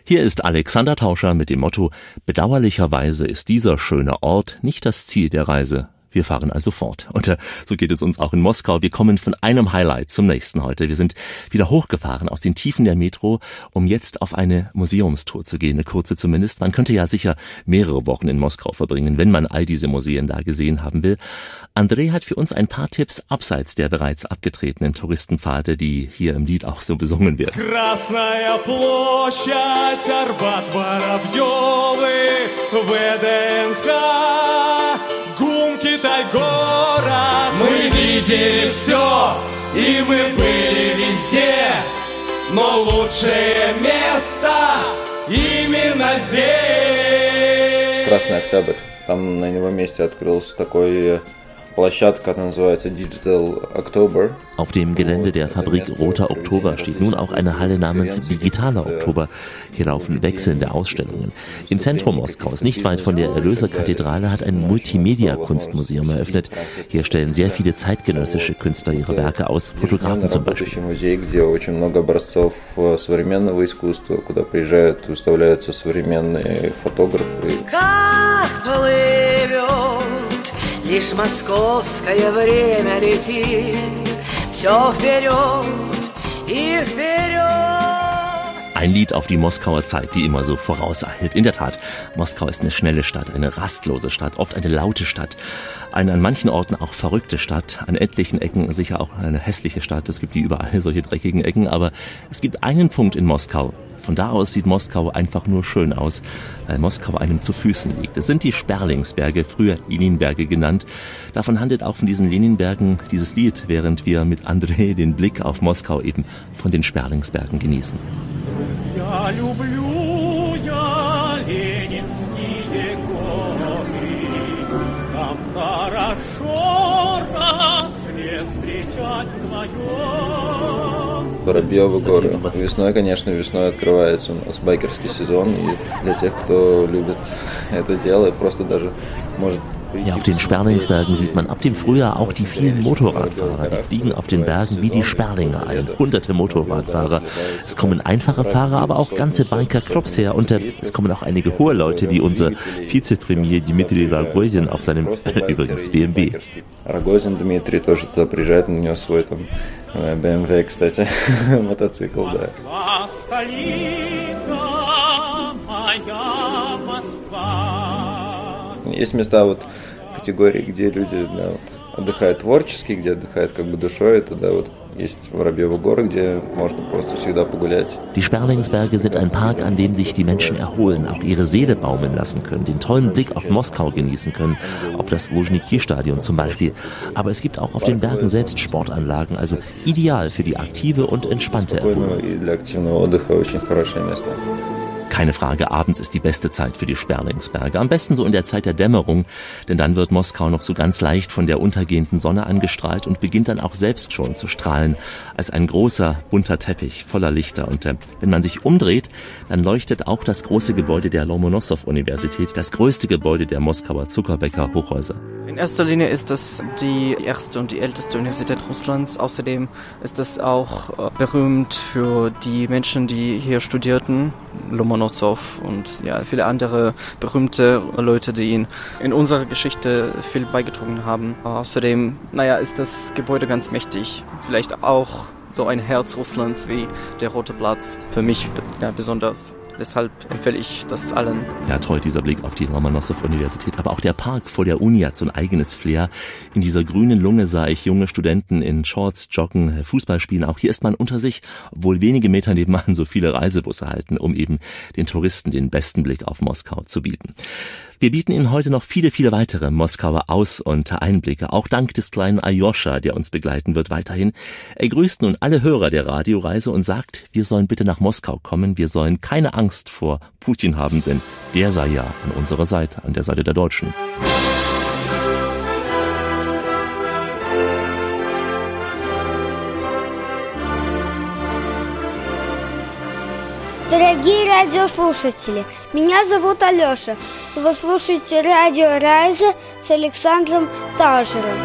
Hier ist Alexander Tauscher mit dem Motto Bedauerlicherweise ist dieser schöne Ort nicht das Ziel der Reise. Wir fahren also fort. Und äh, so geht es uns auch in Moskau. Wir kommen von einem Highlight zum nächsten heute. Wir sind wieder hochgefahren aus den Tiefen der Metro, um jetzt auf eine Museumstour zu gehen, eine kurze zumindest. Man könnte ja sicher mehrere Wochen in Moskau verbringen, wenn man all diese Museen da gesehen haben will. André hat für uns ein paar Tipps abseits der bereits abgetretenen Touristenpfade, die hier im Lied auch so besungen werden. Красная площадь, Арбат, Воробьевы, ВДНХ, видели все, и мы были везде. но лучшее место именно здесь. Красный Октябрь. Там на его месте открылся такой площадка, называется Digital October. Auf dem Gelände der Fabrik Roter Oktober steht nun auch eine Halle namens Digitaler Oktober. Hier laufen wechselnde Ausstellungen. Im Zentrum Moskaus, nicht weit von der Erlöserkathedrale, hat ein Multimedia-Kunstmuseum eröffnet. Hier stellen sehr viele zeitgenössische Künstler ihre Werke aus, Fotografen zum Beispiel. музей, где очень много образцов современного искусства, куда приезжают, выставляются современные фотографы. Как плывет Лишь московское время летит Все вперед и вперед Ein Lied auf die Moskauer Zeit, die immer so vorauseilt. In der Tat, Moskau ist eine schnelle Stadt, eine rastlose Stadt, oft eine laute Stadt, eine an manchen Orten auch verrückte Stadt, an etlichen Ecken sicher auch eine hässliche Stadt. Es gibt wie überall solche dreckigen Ecken, aber es gibt einen Punkt in Moskau, von da aus sieht Moskau einfach nur schön aus, weil Moskau einem zu Füßen liegt. Es sind die Sperlingsberge, früher Leninberge genannt. Davon handelt auch von diesen Leninbergen dieses Lied, während wir mit André den Blick auf Moskau eben von den Sperlingsbergen genießen. Я Воробьевы горы. Весной, конечно, весной открывается у нас байкерский сезон. И для тех, кто любит это дело, просто даже может Ja, auf den Sperlingsbergen sieht man ab dem Frühjahr auch die vielen Motorradfahrer. Die fliegen auf den Bergen wie die Sperlinge ein. Hunderte Motorradfahrer. Es kommen einfache Fahrer, aber auch ganze Biker-Clubs her. Und äh, es kommen auch einige hohe Leute, wie unser Vizepremier Dimitri Rogozin auf seinem, übrigens, BMW. Рогозин Дмитрий тоже туда приезжает, на него свой там э, BMW, кстати, мотоцикл, да. Москва, столица, моя Москва. Есть места вот категории, где люди да, вот, отдыхают творчески, где отдыхают как бы душой, это да, вот есть Воробьевы горы, где можно просто всегда погулять. Die Sperlingsberge sind ein Park, an dem sich die Menschen erholen, auch ihre Seele baumeln lassen können, den tollen Blick auf Moskau genießen können, auf das Luzhniki-Stadion zum Beispiel. Aber es gibt auch auf den Bergen selbst Sportanlagen, also ideal für die aktive und entspannte Erholung. Keine Frage, abends ist die beste Zeit für die Sperlingsberge. Am besten so in der Zeit der Dämmerung, denn dann wird Moskau noch so ganz leicht von der untergehenden Sonne angestrahlt und beginnt dann auch selbst schon zu strahlen, als ein großer, bunter Teppich voller Lichter. Und äh, wenn man sich umdreht, dann leuchtet auch das große Gebäude der Lomonossow-Universität, das größte Gebäude der Moskauer Zuckerbäcker Hochhäuser. In erster Linie ist das die erste und die älteste Universität Russlands. Außerdem ist das auch äh, berühmt für die Menschen, die hier studierten. Lomonossow und ja, viele andere berühmte Leute, die ihn in unserer Geschichte viel beigetragen haben. Außerdem, naja, ist das Gebäude ganz mächtig. Vielleicht auch so ein Herz Russlands wie der Rote Platz. Für mich ja, besonders. Deshalb empfehle ich das allen. Ja, toll, dieser Blick auf die Lomonossow-Universität. Aber auch der Park vor der Uni hat so ein eigenes Flair. In dieser grünen Lunge sah ich junge Studenten in Shorts, Joggen, Fußball spielen. Auch hier ist man unter sich, obwohl wenige Meter nebenan so viele Reisebusse halten, um eben den Touristen den besten Blick auf Moskau zu bieten. Wir bieten Ihnen heute noch viele, viele weitere Moskauer Aus- und Einblicke, auch dank des kleinen Aljoscha, der uns begleiten wird weiterhin. Er grüßt nun alle Hörer der Radioreise und sagt, wir sollen bitte nach Moskau kommen, wir sollen keine Angst vor Putin haben, denn der sei ja an unserer Seite, an der Seite der Deutschen. Дорогие радиослушатели, меня зовут Алеша, вы слушаете радио Райза с Александром Тажером.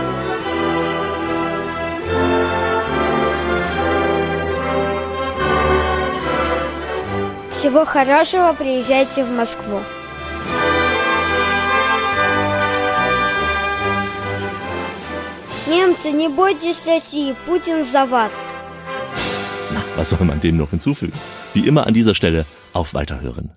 Всего хорошего, приезжайте в Москву. Немцы, не бойтесь России, Путин за вас. Was soll man dem noch hinzufügen? Wie immer an dieser Stelle auf Weiterhören.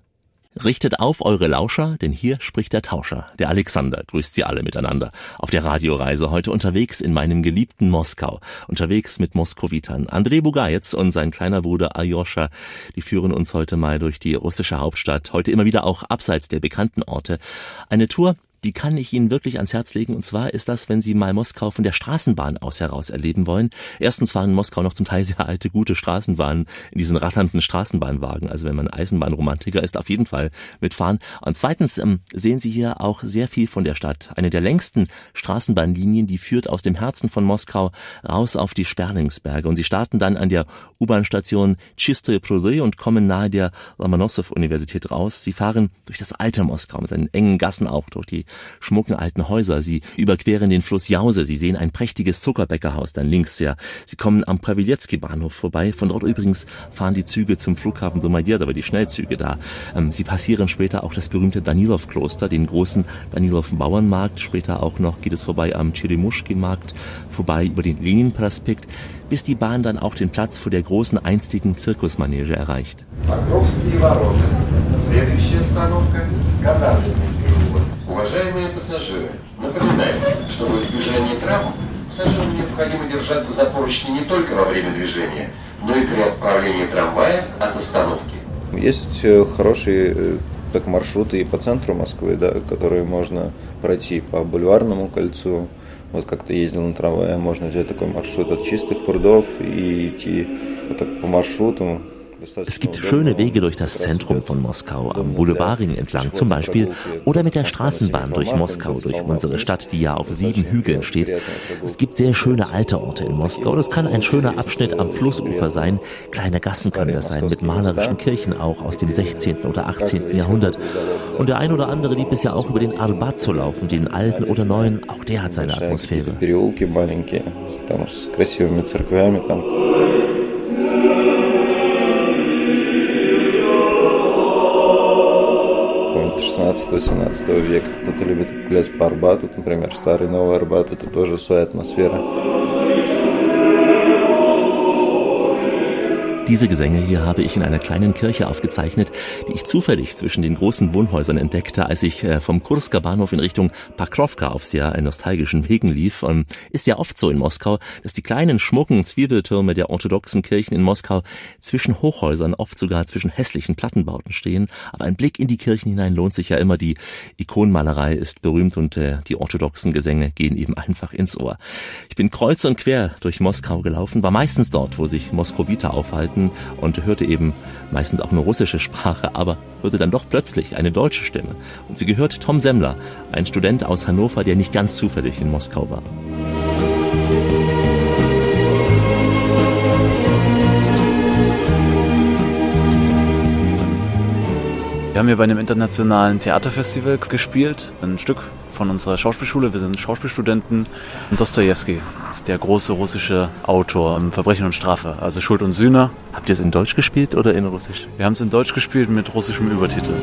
Richtet auf eure Lauscher, denn hier spricht der Tauscher. Der Alexander grüßt sie alle miteinander. Auf der Radioreise heute unterwegs in meinem geliebten Moskau. Unterwegs mit Moskowitern. Andrei Bugajec und sein kleiner Bruder Aljoscha, die führen uns heute mal durch die russische Hauptstadt. Heute immer wieder auch abseits der bekannten Orte. Eine Tour, die kann ich Ihnen wirklich ans Herz legen. Und zwar ist das, wenn Sie mal Moskau von der Straßenbahn aus heraus erleben wollen. Erstens fahren in Moskau noch zum Teil sehr alte, gute Straßenbahnen in diesen ratternden Straßenbahnwagen. Also wenn man Eisenbahnromantiker ist, auf jeden Fall mitfahren. Und zweitens ähm, sehen Sie hier auch sehr viel von der Stadt. Eine der längsten Straßenbahnlinien, die führt aus dem Herzen von Moskau raus auf die Sperlingsberge. Und Sie starten dann an der U-Bahn-Station Chistoye Prudy und kommen nahe der Lomonossow-Universität raus. Sie fahren durch das alte Moskau mit seinen engen Gassen auch durch die schmucken alten Häuser. Sie überqueren den Fluss Jause. Sie sehen ein prächtiges Zuckerbäckerhaus dann links ja. Sie kommen am Pawelецki Bahnhof vorbei. Von dort übrigens fahren die Züge zum Flughafen Domadedowo, aber die Schnellzüge da. Ähm, sie passieren später auch das berühmte Danilov-Kloster, den großen Danilov-Bauernmarkt. Später auch noch geht es vorbei am Cheremuschki-Markt, vorbei über den Lenin-Prospekt, bis die Bahn dann auch den Platz vor der großen einstigen Zirkusmanege erreicht. Покровские ворота. Следующая остановка – Казанский переулок. Уважаемые пассажиры, напоминаем, что в избежание травм пассажирам необходимо держаться за поручни не только во время движения, но и при отправлении трамвая от остановки. Есть э, хорошие э, так маршруты и по центру Москвы, да, которые можно пройти по бульварному кольцу. Вот как-то ездил на трамвае, можно взять такой маршрут от чистых прудов и идти вот так по маршруту Es gibt schöne Wege durch das Zentrum von Moskau, am Boulevardring entlang zum Beispiel, oder mit der Straßenbahn durch Moskau, durch unsere Stadt, die ja auf sieben Hügeln steht. Es gibt sehr schöne alte Orte in Moskau. Das kann ein schöner Abschnitt am Flussufer sein. Kleine Gassen können das sein, mit malerischen Kirchen auch aus dem 16. oder 18. Jahrhundert. Und der ein oder andere liebt es ja auch über den Arbat zu laufen, den alten oder neuen. Auch der hat seine Atmosphäre. Там с красивыми церквями, там 16-17 века. Кто-то любит гулять по Арбату, например, старый Новый Арбат, это тоже своя атмосфера. Diese Gesänge hier habe ich in einer kleinen Kirche aufgezeichnet, die ich zufällig zwischen den großen Wohnhäusern entdeckte, als ich äh, vom Kursker Bahnhof in Richtung Pakrovka auf sehr nostalgischen Wegen lief. Und ist ja oft so in Moskau, dass die kleinen schmucken Zwiebeltürme der orthodoxen Kirchen in Moskau zwischen Hochhäusern, oft sogar zwischen hässlichen Plattenbauten stehen. Aber ein Blick in die Kirchen hinein lohnt sich ja immer. Die Ikonenmalerei ist berühmt und äh, die orthodoxen Gesänge gehen eben einfach ins Ohr. Ich bin kreuz und quer durch Moskau gelaufen, war meistens dort, wo sich Moskowiter aufhalten Konzerten und hörte eben meistens auch eine russische Sprache, aber hörte dann doch plötzlich eine deutsche Stimme. Und sie gehört Tom Semmler, ein Student aus Hannover, der nicht ganz zufällig in Moskau war. Wir haben hier bei einem internationalen Theaterfestival gespielt, ein Stück von unserer Schauspielschule. Wir sind Schauspielstudenten. Dostoevsky, der große russische Autor im Verbrechen und Strafe, also Schuld und Sühne. Habt ihr es in Deutsch gespielt oder in Russisch? Wir haben es in Deutsch gespielt mit russischem Übertitel.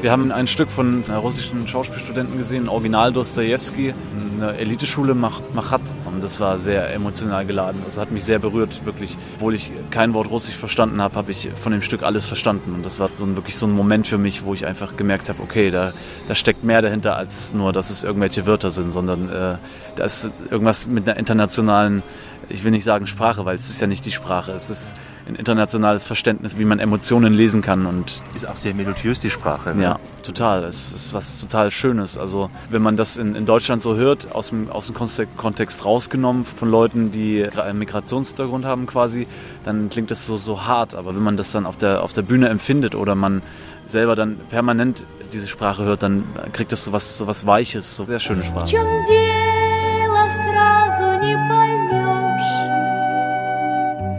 Wir haben ein Stück von einer russischen Schauspielstudenten gesehen, Original Dostoevsky, eine Eliteschule Machat. Und das war sehr emotional geladen. Das hat mich sehr berührt, wirklich. Obwohl ich kein Wort Russisch verstanden habe, habe ich von dem Stück alles verstanden. Und das war so ein, wirklich so ein Moment für mich, wo ich einfach gemerkt habe, okay, da, da steckt mehr dahinter als nur, dass es irgendwelche Wörter sind, sondern äh, da ist irgendwas mit einer internationalen, ich will nicht sagen Sprache, weil es ist ja nicht die Sprache. Es ist ein internationales Verständnis, wie man Emotionen lesen kann. Und ist auch sehr melodiös, die Sprache. Ne? Ja, total. Es ist was total Schönes. Also wenn man das in, in Deutschland so hört, aus dem, aus dem Kontext rausgenommen von Leuten, die einen Migrationshintergrund haben quasi, dann klingt das so, so hart. Aber wenn man das dann auf der, auf der Bühne empfindet oder man selber dann permanent diese Sprache hört, dann kriegt das so was, so was Weiches, so sehr schöne Sprache.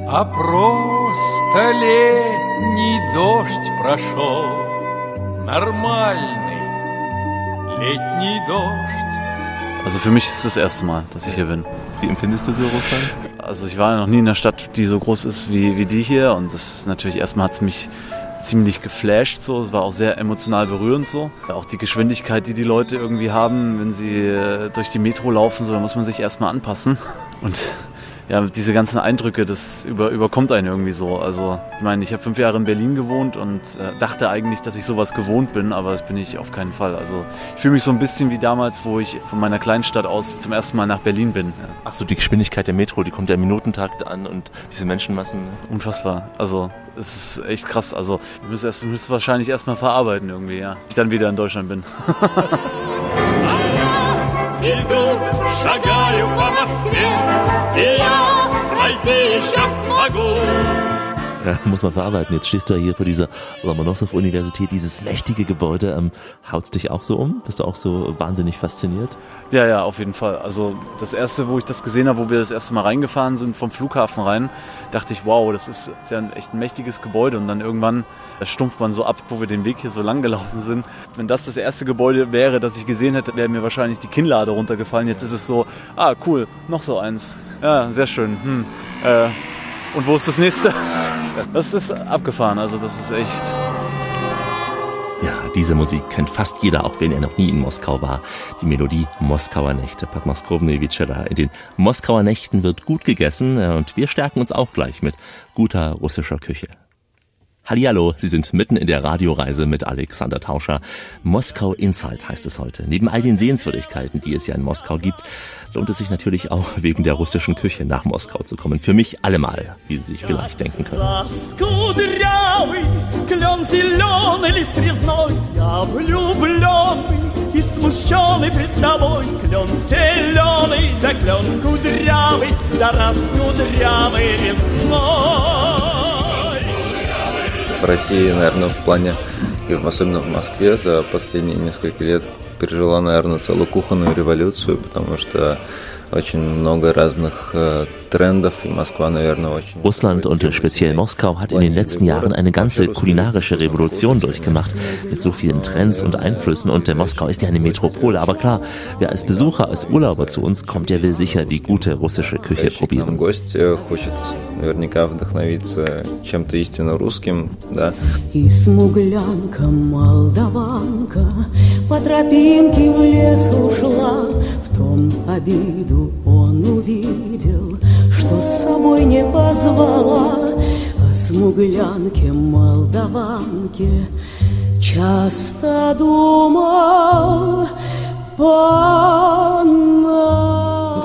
А просто летний дождь прошел Нормальный летний дождь Also für mich ist es das erste Mal, dass ich hier bin. Wie empfindest du so Russland? Also ich war noch nie in einer Stadt, die so groß ist wie, wie die hier und das ist natürlich, erstmal hat es mich ziemlich geflasht so, es war auch sehr emotional berührend so. Auch die Geschwindigkeit, die die Leute irgendwie haben, wenn sie äh, durch die Metro laufen, so, da muss man sich erstmal anpassen und ja, diese ganzen Eindrücke, das über, überkommt einen irgendwie so. Also ich meine, ich habe fünf Jahre in Berlin gewohnt und äh, dachte eigentlich, dass ich sowas gewohnt bin, aber das bin ich auf keinen Fall. Also ich fühle mich so ein bisschen wie damals, wo ich von meiner Kleinstadt aus zum ersten Mal nach Berlin bin. Ja. Ach so, die Geschwindigkeit der Metro, die kommt ja im Minutentakt an und diese Menschenmassen. Unfassbar. Also es ist echt krass. Also ich müsste es müsst wahrscheinlich erstmal verarbeiten irgendwie, ja. Ich dann wieder in Deutschland bin. пойти сейчас смогу. Ja, muss man verarbeiten. Jetzt stehst du ja hier vor dieser Lomonossow-Universität, dieses mächtige Gebäude. Ähm, haut's dich auch so um? Bist du auch so wahnsinnig fasziniert? Ja, ja, auf jeden Fall. Also das erste, wo ich das gesehen habe, wo wir das erste Mal reingefahren sind vom Flughafen rein, dachte ich, wow, das ist ja ein echt ein mächtiges Gebäude. Und dann irgendwann stumpft man so ab, wo wir den Weg hier so lang gelaufen sind. Wenn das das erste Gebäude wäre, das ich gesehen hätte, wäre mir wahrscheinlich die Kinnlade runtergefallen. Jetzt ist es so, ah, cool, noch so eins. Ja, sehr schön. Hm. Äh, und wo ist das nächste? Das ist abgefahren, also das ist echt. Ja, diese Musik kennt fast jeder, auch wenn er noch nie in Moskau war. Die Melodie Moskauer Nächte, Padmaskrovne Vichera. In den Moskauer Nächten wird gut gegessen äh, und wir stärken uns auch gleich mit guter russischer Küche. Hallihallo, Sie sind mitten in der Radioreise mit Alexander Tauscher. Moskau Insight heißt es heute. Neben all den Sehenswürdigkeiten, die es ja in Moskau gibt, lohnt es sich natürlich auch wegen der russischen Küche nach Moskau zu kommen. Für mich allemal, wie Sie sich vielleicht denken können. И смущенный пред тобой клен зеленый, да клен кудрявый, да раскудрявый весной. В России, наверное, в плане, и особенно в Москве, за последние несколько лет пережила, наверное, целую кухонную революцию, потому что очень много разных äh, Trendов и Moskwa, наверное, очень... Russland und speziell Moskau hat in den letzten Jahren eine ganze kulinarische Revolution durchgemacht, mit so vielen Trends und Einflüssen und Moskau ist ja eine Metropole, aber klar, wer als Besucher, als Urlauber zu uns kommt, der will sicher die gute russische Küche probieren. Гость хочет наверняка вдохновиться чем-то истинно русским, да. И смуглянка, молдаванка По тропинке в лес ушла В том обиду он увидел Что с собой не позвала. О смуглянке, молдаванке Часто думал пана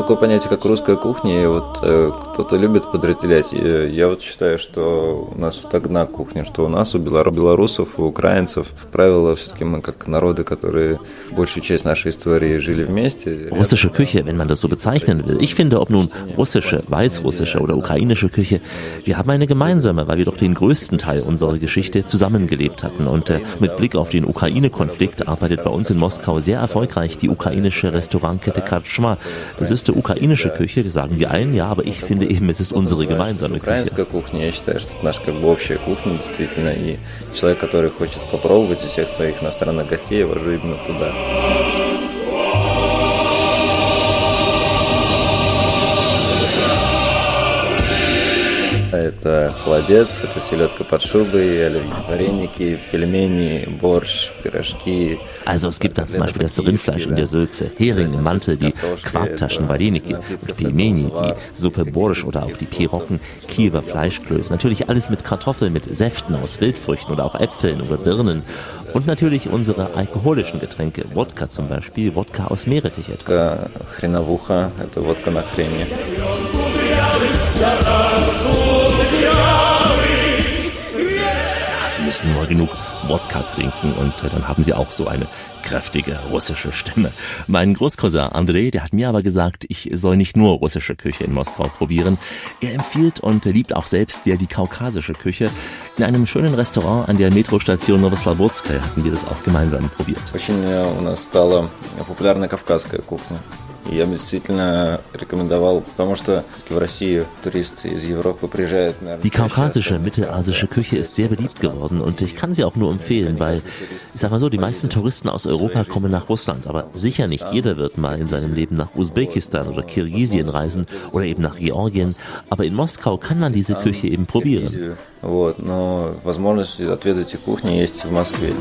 такое понятие, как русская кухня, и вот э, кто-то любит подразделять. И я вот считаю, что у нас вот одна кухня, что у нас, у белорусов, у украинцев. Правило, все-таки мы как народы, которые большую часть нашей истории жили вместе. Russische Küche, wenn man das so bezeichnen will. Ich finde, ob nun russische, weißrussische oder ukrainische Küche, wir haben eine gemeinsame, weil wir doch den größten Teil unserer Geschichte zusammengelebt hatten. Und äh, mit Blick auf den Ukraine-Konflikt arbeitet bei uns in Moskau sehr erfolgreich die ukrainische Restaurantkette Karczma. Das ist die ukrainische Küche, sagen die einen, ja, aber ich finde eben, es ist unsere gemeinsame Küche. Я считаю, что наша общая кухня, действительно, и человек, который хочет попробовать из всех своих иностранных гостей, я вожу именно туда. Это холодец, это селедка под шубой, вареники, пельмени, борщ, пирожки. Also es gibt da zum Beispiel das Rindfleisch in der Sülze, Hering im Mantel, die Quarktaschen Vareniki, die Pelmeni, die Suppe Borsch oder auch die Pirocken, Kiewer Fleischklöße. Natürlich alles mit Kartoffeln, mit Säften aus Wildfrüchten oder auch Äpfeln oder Birnen. Und natürlich unsere alkoholischen Getränke, Wodka zum Beispiel, Wodka aus Meerrettich etwa. Хреновуха, это водка на хрене. müssen nur genug Wodka trinken und äh, dann haben Sie auch so eine kräftige russische Stimme. Mein Großcousin André, der hat mir aber gesagt, ich soll nicht nur russische Küche in Moskau probieren. Er empfiehlt und liebt auch selbst ja die kaukasische Küche. In einem schönen Restaurant an der Metrostation Novoslobodskaya hatten wir das auch gemeinsam probiert. Очень у нас стала популярная кавказская кухня. Я бы действительно рекомендовал, потому что в Россию туристы из Европы приезжают, наверное, Die kaukasische, mittelasische Küche ist sehr beliebt geworden und ich kann sie auch nur empfehlen, weil, ich sag mal so, die meisten Touristen aus Europa kommen nach Russland, aber sicher nicht jeder wird mal in seinem Leben nach Usbekistan oder Kirgisien reisen oder eben nach Georgien, aber in Moskau kann man diese Küche eben probieren. Вот, но возможность отведать эти кухни есть и в Москве.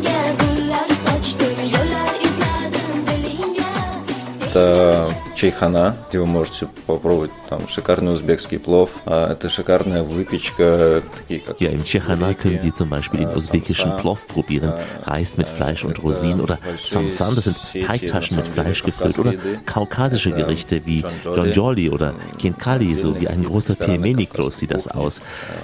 Это чайхана, где вы можете попробовать там шикарный узбекский плов, это шикарная выпечка, такие как Hier im Tschechana können Sie zum Beispiel den usbekischen Plov probieren, Reis mit Fleisch und Rosinen oder Samsan, das sind Teigtaschen mit Fleisch gefüllt oder kaukasische Gerichte wie Donjoli oder Kinkali, so wie ein großer Pelmeniklos sieht das aus.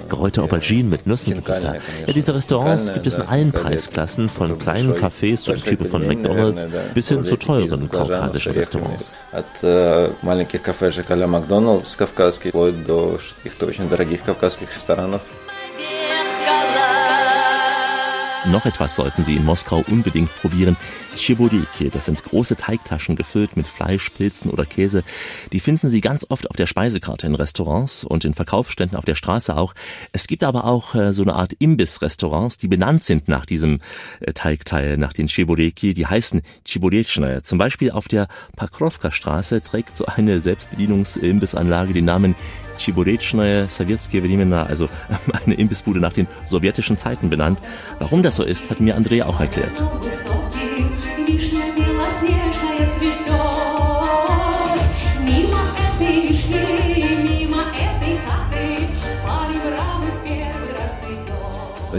Geräute Auberginen mit Nüssen gibt es da. Ja, diese Restaurants gibt es in allen Preisklassen, von kleinen Cafés, so ein Typ von McDonalds, bis hin zu teuren kaukasischen Restaurants. От э, маленьких кафешек а-ля Макдоналдс кавказских, вплоть до каких-то очень дорогих кавказских ресторанов. Noch etwas sollten Sie in Moskau unbedingt probieren. Chibolike. Das sind große Teigtaschen gefüllt mit Fleisch, Pilzen oder Käse. Die finden Sie ganz oft auf der Speisekarte in Restaurants und in Verkaufsständen auf der Straße auch. Es gibt aber auch äh, so eine Art Imbiss-Restaurants, die benannt sind nach diesem äh, Teigteil, nach den Chiboleki. Die heißen Chibolechne. Zum Beispiel auf der Pakrovka-Straße trägt so eine Selbstbedienungs-Imbissanlage den Namen Chiborechne Sowjetske Vrimena, also eine Imbissbude nach den sowjetischen Zeiten benannt. Warum das so ist, hat mir Andrea auch erklärt.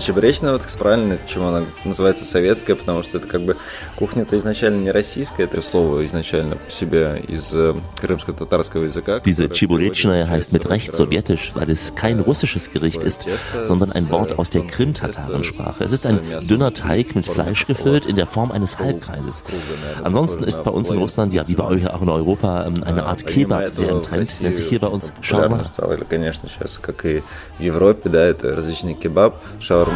Чебуречная, вот правильно, почему она называется советская, потому что это как бы кухня-то изначально не российская, это слово изначально по себе из э, крымско-татарского языка. Diese Chiburechne heißt mit Recht sowjetisch, weil es kein russisches Gericht ist, sondern ein Wort aus der Krim-Tatarensprache. Es ist ein dünner Teig mit Fleisch gefüllt in der Form eines Halbkreises. Ansonsten ist bei uns in Russland, ja wie bei euch auch in Europa, ähm, eine Art Kebab sehr im Trend, nennt sich hier bei uns Shawarma. Популярно стало, или, конечно, сейчас, как и в Европе, да, это различный кебаб, шаурма.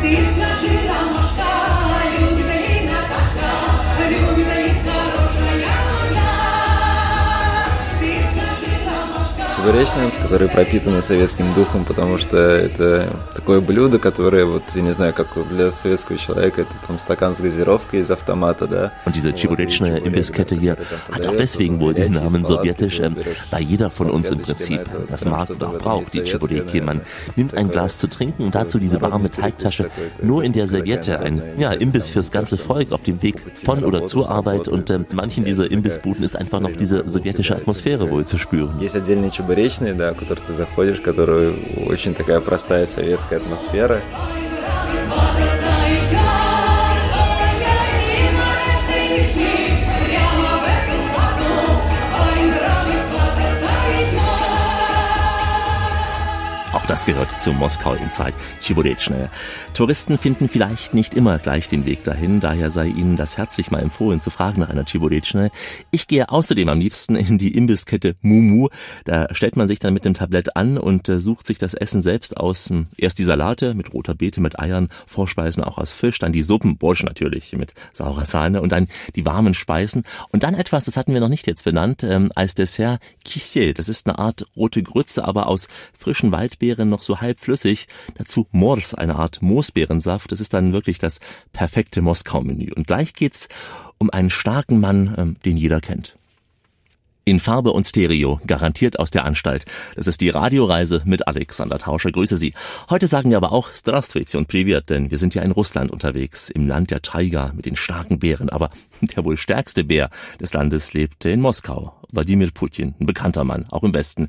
Ты Ромашка, Чебуречная, которые пропитаны советским духом, потому что это такое блюдо, которое, вот, я не знаю, как для советского человека, это там стакан с газировкой из автомата, да. Und diese Chiburechne Imbisskette hier hat auch deswegen wohl den Namen sowjetisch, ähm, weil jeder von uns im Prinzip das mag oder auch braucht, die Chibureki. Man nimmt ein Glas zu trinken und dazu diese warme Teigtasche, nur in der Serviette, ein ja, Imbiss fürs ganze Volk auf dem Weg von oder zur Arbeit und ähm, manchen dieser Imbissbuden ist einfach noch diese sowjetische Atmosphäre wohl zu spüren. Есть отдельные Чебуречные, да, в которые ты заходишь, которые очень такая простая советская атмосфера. Das gehört zu Moskau Inside Chiburechne. Touristen finden vielleicht nicht immer gleich den Weg dahin, daher sei ihnen das herzlich mal empfohlen zu fragen nach einer Chiburechne. Ich gehe außerdem am liebsten in die Imbisskette Mumu. Da stellt man sich dann mit dem Tablett an und äh, sucht sich das Essen selbst aus. Hm, Erst die Salate mit roter Beete, mit Eiern, Vorspeisen auch aus Fisch, dann die Suppen, Borsch natürlich mit saurer Sahne und dann die warmen Speisen und dann etwas, das hatten wir noch nicht jetzt benannt, ähm, als Dessert Kissier. Das ist eine Art rote Grütze, aber aus frischen Waldbeeren noch so halb flüssig. Dazu Mors, eine Art Moosbeerensaft. Das ist dann wirklich das perfekte Moskau-Menü. Und gleich geht's um einen starken Mann, ähm, den jeder kennt. In Farbe und Stereo, garantiert aus der Anstalt. Das ist die Radioreise mit Alexander Tauscher. Grüße Sie. Heute sagen wir aber auch Здравствуйте und Privet, denn wir sind ja in Russland unterwegs, im Land der Taiga mit den starken Bären. Aber der wohl stärkste Bär des Landes lebt in Moskau. Wladimir Putin, ein bekannter Mann, auch im Westen.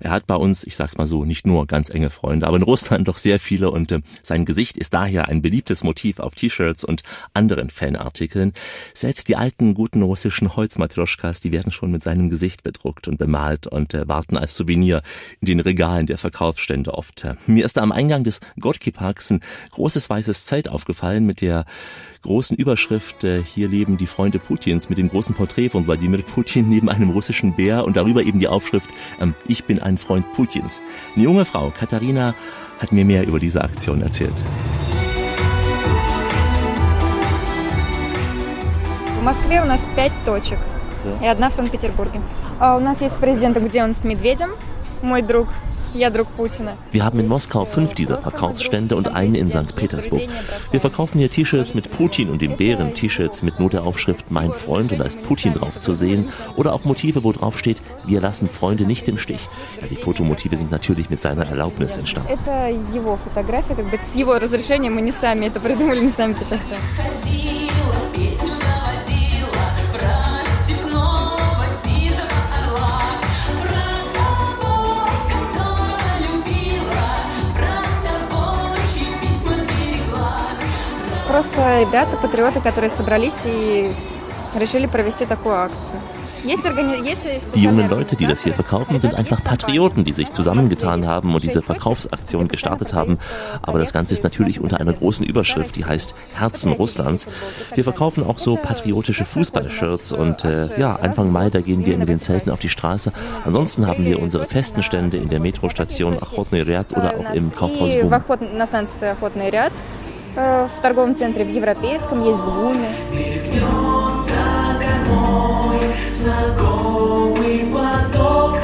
Er hat bei uns, ich sag's mal so, nicht nur ganz enge Freunde, aber in Russland doch sehr viele und äh, sein Gesicht ist daher ein beliebtes Motiv auf T-Shirts und anderen Fanartikeln. Selbst die alten, guten russischen Holzmatroschkas, die werden schon mit seinem Gesicht bedruckt und bemalt und äh, warten als Souvenir in den Regalen der Verkaufsstände oft. Mir ist da am Eingang des Gorki-Parks ein großes weißes Zelt aufgefallen mit der großen Überschrift äh, Hier leben die Freunde Putins mit dem großen Porträt von Wladimir Putin neben einem russischen Bär und darüber eben die Aufschrift ähm, Ich bin ein Freund Putins. Eine junge Frau, Katharina, hat mir mehr über diese Aktion erzählt. В Москве у нас пять точек. И одна в Санкт-Петербурге. А у нас есть президент, где он с медведем, мой друг. Я друг Путина. Wir haben in Moskau fünf dieser Verkaufsstände und einen in St. Petersburg. Wir verkaufen hier T-Shirts mit Putin und dem Bären, T-Shirts mit nur der Aufschrift Mein Freund und da ist Putin drauf zu sehen oder auch Motive, wo drauf steht Wir lassen Freunde nicht im Stich. Ja, die Fotomotive sind natürlich mit seiner Erlaubnis entstanden. Это его фотография, как бы с его разрешения мы не сами это придумали, не сами печатали. просто ребята, патриоты, которые собрались и решили провести такую акцию. Есть органи- есть Die специальные jungen Leute, die das hier verkaufen, sind einfach Patrioten, die sich zusammengetan haben und diese Verkaufsaktion gestartet haben. Aber das Ganze ist natürlich unter einer großen Überschrift, die heißt Herzen Russlands. Wir verkaufen auch so patriotische Fußballshirts und äh, ja, Anfang Mai, da gehen wir mit den Zelten auf die Straße. Ansonsten haben wir unsere festen Stände in der Metrostation Achotny Rяд oder auch im Kaufhaus И в Gum. охот... на станции Охотный ряд э, в торговом центре, в Европейском, есть в ГУМе. Знакомый поток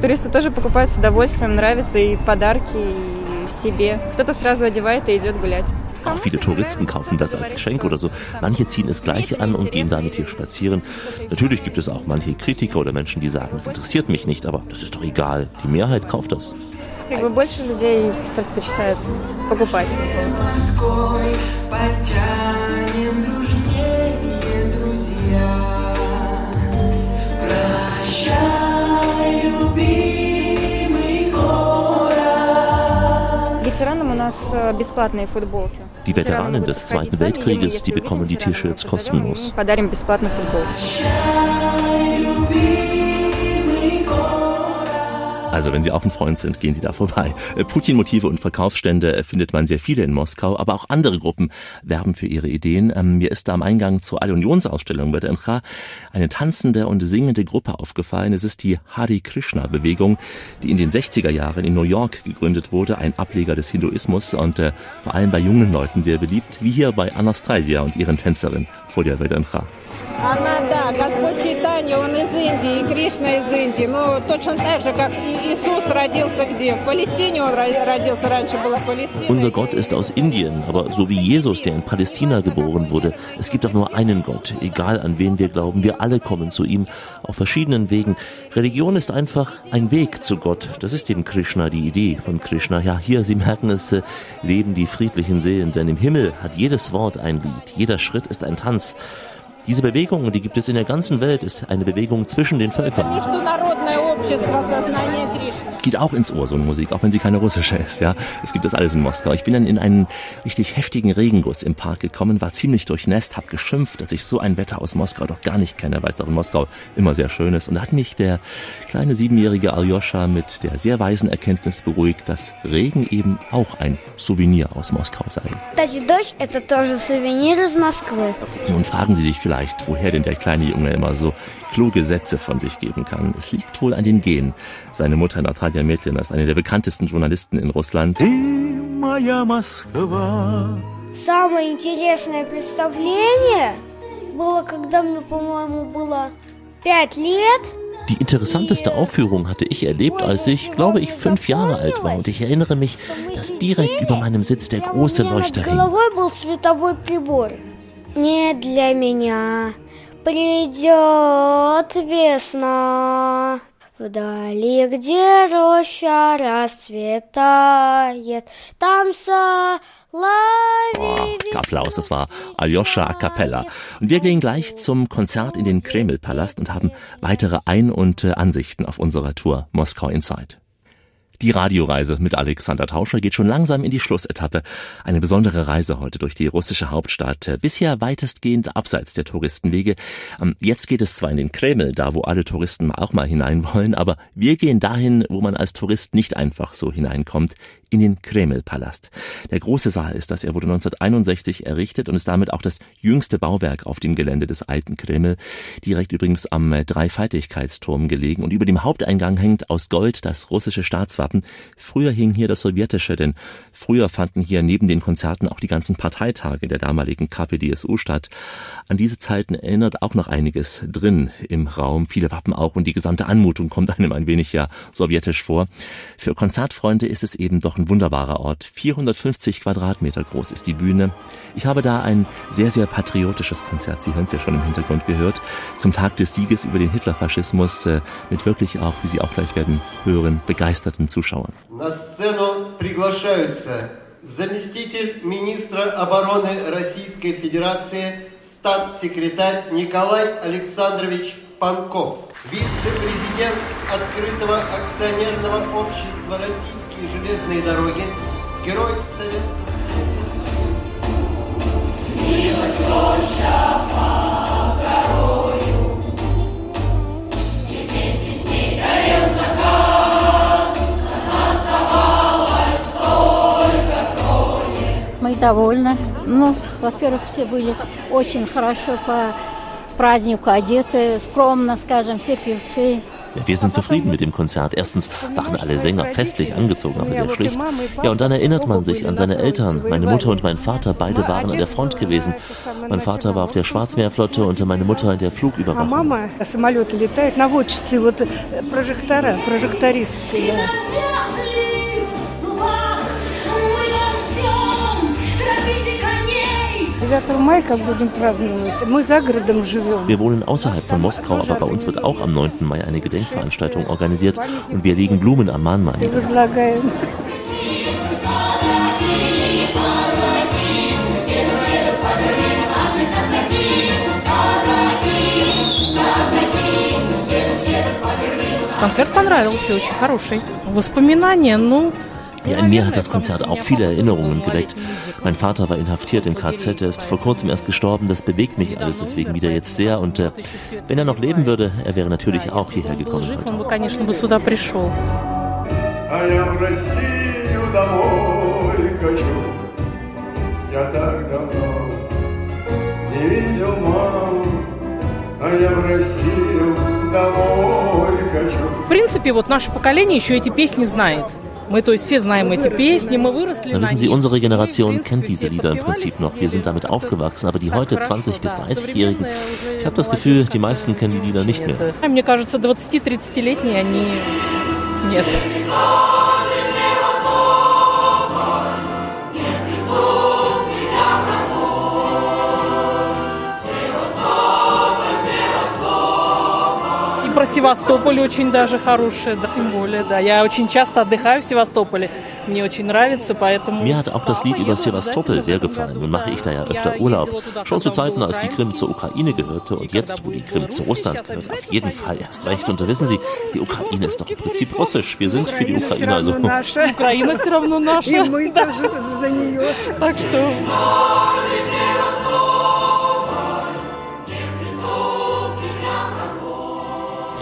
Туристы тоже покупают с удовольствием, нравится и подарки, и себе. Кто-то сразу одевает и идет гулять. Auch viele Touristen kaufen das als Geschenk oder so. Manche ziehen es gleich an und gehen damit hier spazieren. Natürlich gibt es auch manche Kritiker oder Menschen, die sagen, es interessiert mich nicht, aber das ist doch egal. Die Mehrheit kauft das. Как бы больше людей предпочитают покупать. Ветеранам у нас э, бесплатные футболки. Die Veteranen des Zweiten Weltkrieges, die bekommen die T-Shirts kostenlos. Подарим бесплатно футболку. Also wenn Sie auch ein Freund sind, gehen Sie da vorbei. Äh, Putin-Motive und Verkaufsstände äh, findet man sehr viele in Moskau, aber auch andere Gruppen werben für ihre Ideen. Ähm, Mir ist da am Eingang zur Al-Unionsausstellung bei der NCH eine tanzende und singende Gruppe aufgefallen. Es ist die Hare Krishna-Bewegung, die in den 60er Jahren in New York gegründet wurde, ein Ableger des Hinduismus und äh, vor allem bei jungen Leuten sehr beliebt, wie hier bei Anastasia und ihren Tänzerinnen vor der WDNH. Индии, и Кришна из Индии. Ну, точно так же, как и Иисус родился где? В Палестине он ро- родился, раньше было в Палестине. Unser Gott ist aus Indien, aber so wie Jesus, der in Palästina geboren wurde, es gibt doch nur einen Gott, egal an wen wir glauben, wir alle kommen zu ihm auf verschiedenen Wegen. Religion ist einfach ein Weg zu Gott. Das ist eben Krishna, die Idee von Krishna. Ja, hier, Sie merken es, äh, leben die friedlichen Seelen, denn im Himmel hat jedes Wort ein Lied, jeder Schritt ist ein Tanz. Diese Bewegung, die gibt es in der ganzen Welt, ist eine Bewegung zwischen den Völkern geht auch ins Ohr, so eine Musik, auch wenn sie keine russische ist. Ja, Es gibt das alles in Moskau. Ich bin dann in einen richtig heftigen Regenguss im Park gekommen, war ziemlich durchnässt, habe geschimpft, dass ich so ein Wetter aus Moskau doch gar nicht kenne, weil es doch in Moskau immer sehr schön ist. Und da hat mich der kleine siebenjährige Aljoscha mit der sehr weisen Erkenntnis beruhigt, dass Regen eben auch ein Souvenir aus Moskau sei. Nun fragen Sie sich vielleicht, woher denn der kleine Junge immer so kluge Sätze von sich geben kann. Es liegt wohl an den Genen. Seine Mutter Natalia Metlina ist eine der bekanntesten Journalisten in Russland. Моя Москва. Самое интересное представление было, когда мне, по-моему, было пять лет. Die interessanteste Aufführung hatte ich erlebt, als ich, glaube ich, fünf Jahre alt war. Und ich erinnere mich, dass direkt über meinem Sitz der große У меня над Leuchter hing. головой был световой прибор. Не для меня придет весна. Вдали, где роща расцветает, там соловей Applaus, das war Aljoscha a cappella. Und wir gehen gleich zum Konzert in den Kremlpalast und haben weitere Ein- und äh, Ansichten auf unserer Tour Moskau Inside. Die Radioreise mit Alexander Tauscher geht schon langsam in die Schlussetappe. Eine besondere Reise heute durch die russische Hauptstadt. Bisher weitestgehend abseits der Touristenwege. Ähm, Jetzt geht es zwar in den Kreml, da wo alle Touristen auch mal hinein wollen, aber wir gehen dahin, wo man als Tourist nicht einfach so hineinkommt, in den Kremlpalast. Der große Saal ist das. Er wurde 1961 errichtet und ist damit auch das jüngste Bauwerk auf dem Gelände des alten Kreml. Direkt übrigens am Dreifaltigkeitsturm gelegen. Und über dem Haupteingang hängt aus Gold das russische Staatswappen. Früher hing hier das sowjetische, denn früher fanden hier neben den Konzerten auch die ganzen Parteitage der damaligen KPDSU statt. An diese Zeiten erinnert auch noch einiges drin im Raum. Viele Wappen auch und die gesamte Anmutung kommt einem ein wenig ja sowjetisch vor. Für Konzertfreunde ist es eben doch ein wunderbarer Ort. 450 Quadratmeter groß ist die Bühne. Ich habe da ein sehr, sehr patriotisches Konzert, Sie hören es ja schon im Hintergrund gehört, zum Tag des Sieges über den Hitlerfaschismus äh, mit wirklich auch, wie Sie auch gleich werden hören, begeisterten Zuschauern. На сцену приглашаются заместитель министра обороны Российской Федерации, статс-секретарь Николай Александрович Панков, вице-президент открытого акционерного общества «Российские железные дороги», герой Советского Длилась роща под горою, И вместе с ней горел закат, Оставалось только трое. Мы довольны. Ну, во-первых, все были очень хорошо по празднику одеты, скромно, скажем, все певцы. Ja, wir sind zufrieden mit dem Konzert. Erstens waren alle Sänger festlich angezogen, aber sehr schlicht. Ja, und dann erinnert man sich an seine Eltern. Meine Mutter und mein Vater, beide waren an der Front gewesen. Mein Vater war auf der Schwarzmeerflotte und meine Mutter in der А Flugüberwachung. мама самолеты летает, наводчицы, вот э, прожектора, прожектористки. Wir wohnen außerhalb von Moskau, aber bei uns wird auch am 9. Mai eine Gedenkveranstaltung organisiert und wir legen Blumen am Mahnmal И nieder. возлагаем. Концерт понравился, очень хороший. Воспоминания, ну, Ja, in mir hat das Konzert auch viele Erinnerungen geweckt. Mein Vater war inhaftiert im KZ, er ist vor kurzem erst gestorben. Das bewegt mich alles deswegen wieder jetzt sehr. Und äh, wenn er noch leben würde, er wäre natürlich auch hierher gekommen. жив, он бы, конечно, бы сюда пришел. А я в Россию домой хочу. Я так давно не видел маму, а я в Россию домой хочу. В принципе, вот наше поколение еще эти песни знает. Мы, то есть, все знаем эти песни, мы выросли Na, на wissen Sie, них. unsere Generation kennt diese Lieder im Prinzip noch. Wir sind damit aufgewachsen, aber die heute 20- bis 30-Jährigen, ich habe das Gefühl, die meisten kennen die Lieder nicht mehr. А Мне кажется, 20-30-летние они... Нет. про Севастополь очень даже хорошая, да, тем более, да. Я очень часто отдыхаю в Севастополе, мне очень нравится, поэтому... Mir hat auch das Lied über Sevastopol sehr gefallen. Nun mache ich da ja öfter Urlaub. Schon zu Zeiten, als die Krim zur Ukraine gehörte und jetzt, wo die Krim zu Russland gehört, auf jeden Fall erst recht. Und da wissen Sie, die Ukraine ist doch im Prinzip russisch. Wir sind für die Ukraine also. наша. Украина все равно наша. И мы тоже за нее. Так что...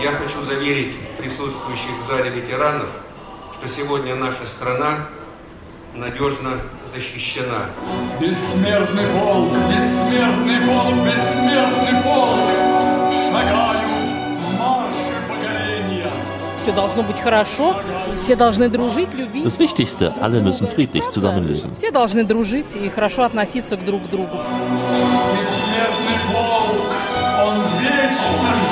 Я хочу заверить присутствующих в зале ветеранов, что сегодня наша страна надежно защищена. Бессмертный полк, бессмертный полк, бессмертный полк Шагают в марше поколения Все должно быть хорошо, все должны дружить, любить. Das Wichtigste, alle müssen friedlich zusammenleben. Все должны дружить и хорошо относиться к друг другу. Бессмертный полк, он вечно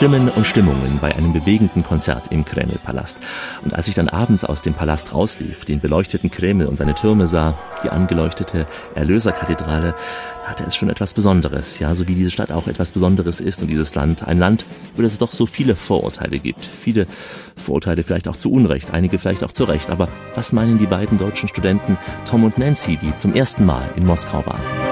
Stimmen und Stimmungen bei einem bewegenden Konzert im Kremlpalast. Und als ich dann abends aus dem Palast rauslief, den beleuchteten Kreml und seine Türme sah, die angeleuchtete Erlöserkathedrale, hatte es schon etwas Besonderes. Ja, so wie diese Stadt auch etwas Besonderes ist und dieses Land. Ein Land, wo es doch so viele Vorurteile gibt. Viele Vorurteile vielleicht auch zu Unrecht, einige vielleicht auch zu Recht. Aber was meinen die beiden deutschen Studenten Tom und Nancy, die zum ersten Mal in Moskau waren?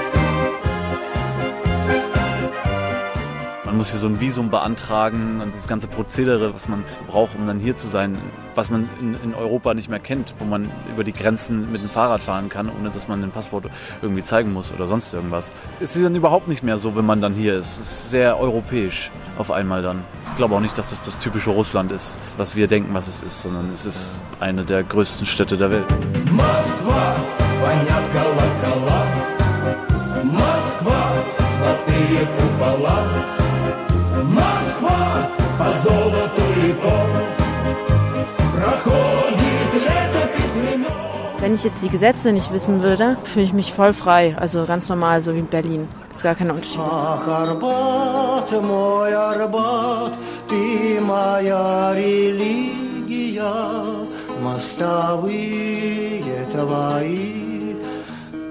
Man muss hier so ein Visum beantragen und das ganze Prozedere, was man so braucht, um dann hier zu sein, was man in, in, Europa nicht mehr kennt, wo man über die Grenzen mit dem Fahrrad fahren kann, ohne dass man den Passwort irgendwie zeigen muss oder sonst irgendwas. Es ist dann überhaupt nicht mehr so, wenn man dann hier ist. Es ist sehr europäisch auf einmal dann. Ich glaube auch nicht, dass das das typische Russland ist, was wir denken, was es ist, sondern es ist eine der größten Städte der Welt. Moskwa, Moskwa, Wenn ich jetzt die Gesetze nicht wissen würde, fühle ich mich voll frei. Also ganz normal, so wie in Berlin. Ist gar kein Unterschied. Ах, Арбат, мой Арбат, ты моя религия, мостовые твои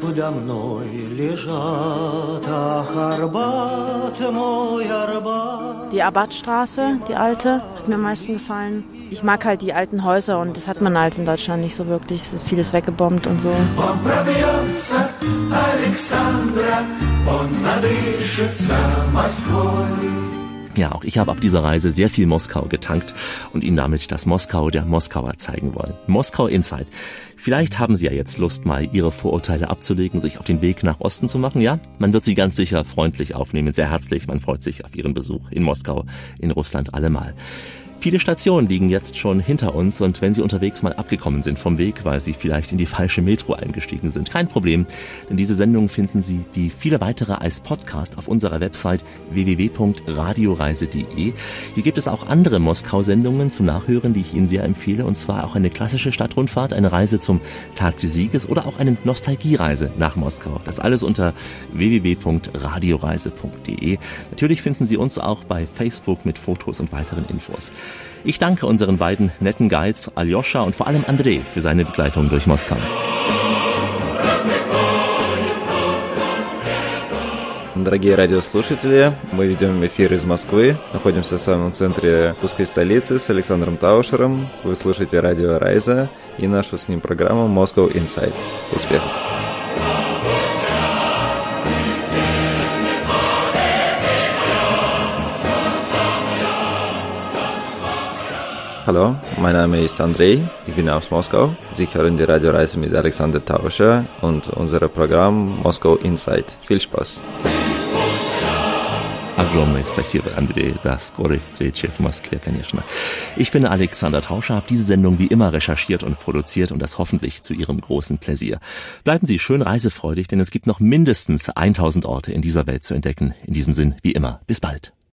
подо мной лежат. Ах, Арбат, мой Арбат. Die Abbadstraße, die alte, hat mir am meisten gefallen. Ich mag halt die alten Häuser und das hat man halt in Deutschland nicht so wirklich. Es ist vieles weggebombt und so. Он пробьется Александра, он надышится Москвой. Ja, auch ich habe auf dieser Reise sehr viel Moskau getankt und Ihnen damit das Moskau der Moskauer zeigen wollen. Moskau Inside. Vielleicht haben Sie ja jetzt Lust, mal Ihre Vorurteile abzulegen, sich auf den Weg nach Osten zu machen. Ja, man wird Sie ganz sicher freundlich aufnehmen, sehr herzlich. Man freut sich auf Ihren Besuch in Moskau, in Russland allemal. Viele Stationen liegen jetzt schon hinter uns und wenn Sie unterwegs mal abgekommen sind vom Weg, weil Sie vielleicht in die falsche Metro eingestiegen sind, kein Problem, denn diese Sendung finden Sie wie viele weitere als Podcast auf unserer Website www.radioreise.de. Hier gibt es auch andere Moskau-Sendungen zum Nachhören, die ich Ihnen sehr empfehle und zwar auch eine klassische Stadtrundfahrt, eine Reise zum Tag des Sieges oder auch eine Nostalgiereise nach Moskau. Das alles unter www.radioreise.de. Natürlich finden Sie uns auch bei Facebook mit Fotos und weiteren Infos. Ich danke unseren beiden netten Guides Aljoscha und vor allem André für seine Begleitung durch Moskau. Дорогие радиослушатели, мы ведем эфир из Москвы. Находимся в самом центре русской столицы с Александром Таушером. Вы слушаете радио Райза и нашу с ним программу Moscow Inside. Успехов! Hallo, mein Name ist Andrei, ich bin aus Moskau. Sie hören die Radioreise mit Alexander Tauscher und unser Programm Moskau Insight. Viel Spaß! Огромное спасибо, Андрей, до скорой встречи в Москве, конечно. Ich bin Alexander Tauscher, habe diese Sendung wie immer recherchiert und produziert und das hoffentlich zu Ihrem großen Pläsier. Bleiben Sie schön reisefreudig, denn es gibt noch mindestens 1000 Orte in dieser Welt zu entdecken. In diesem Sinn, wie immer, bis bald.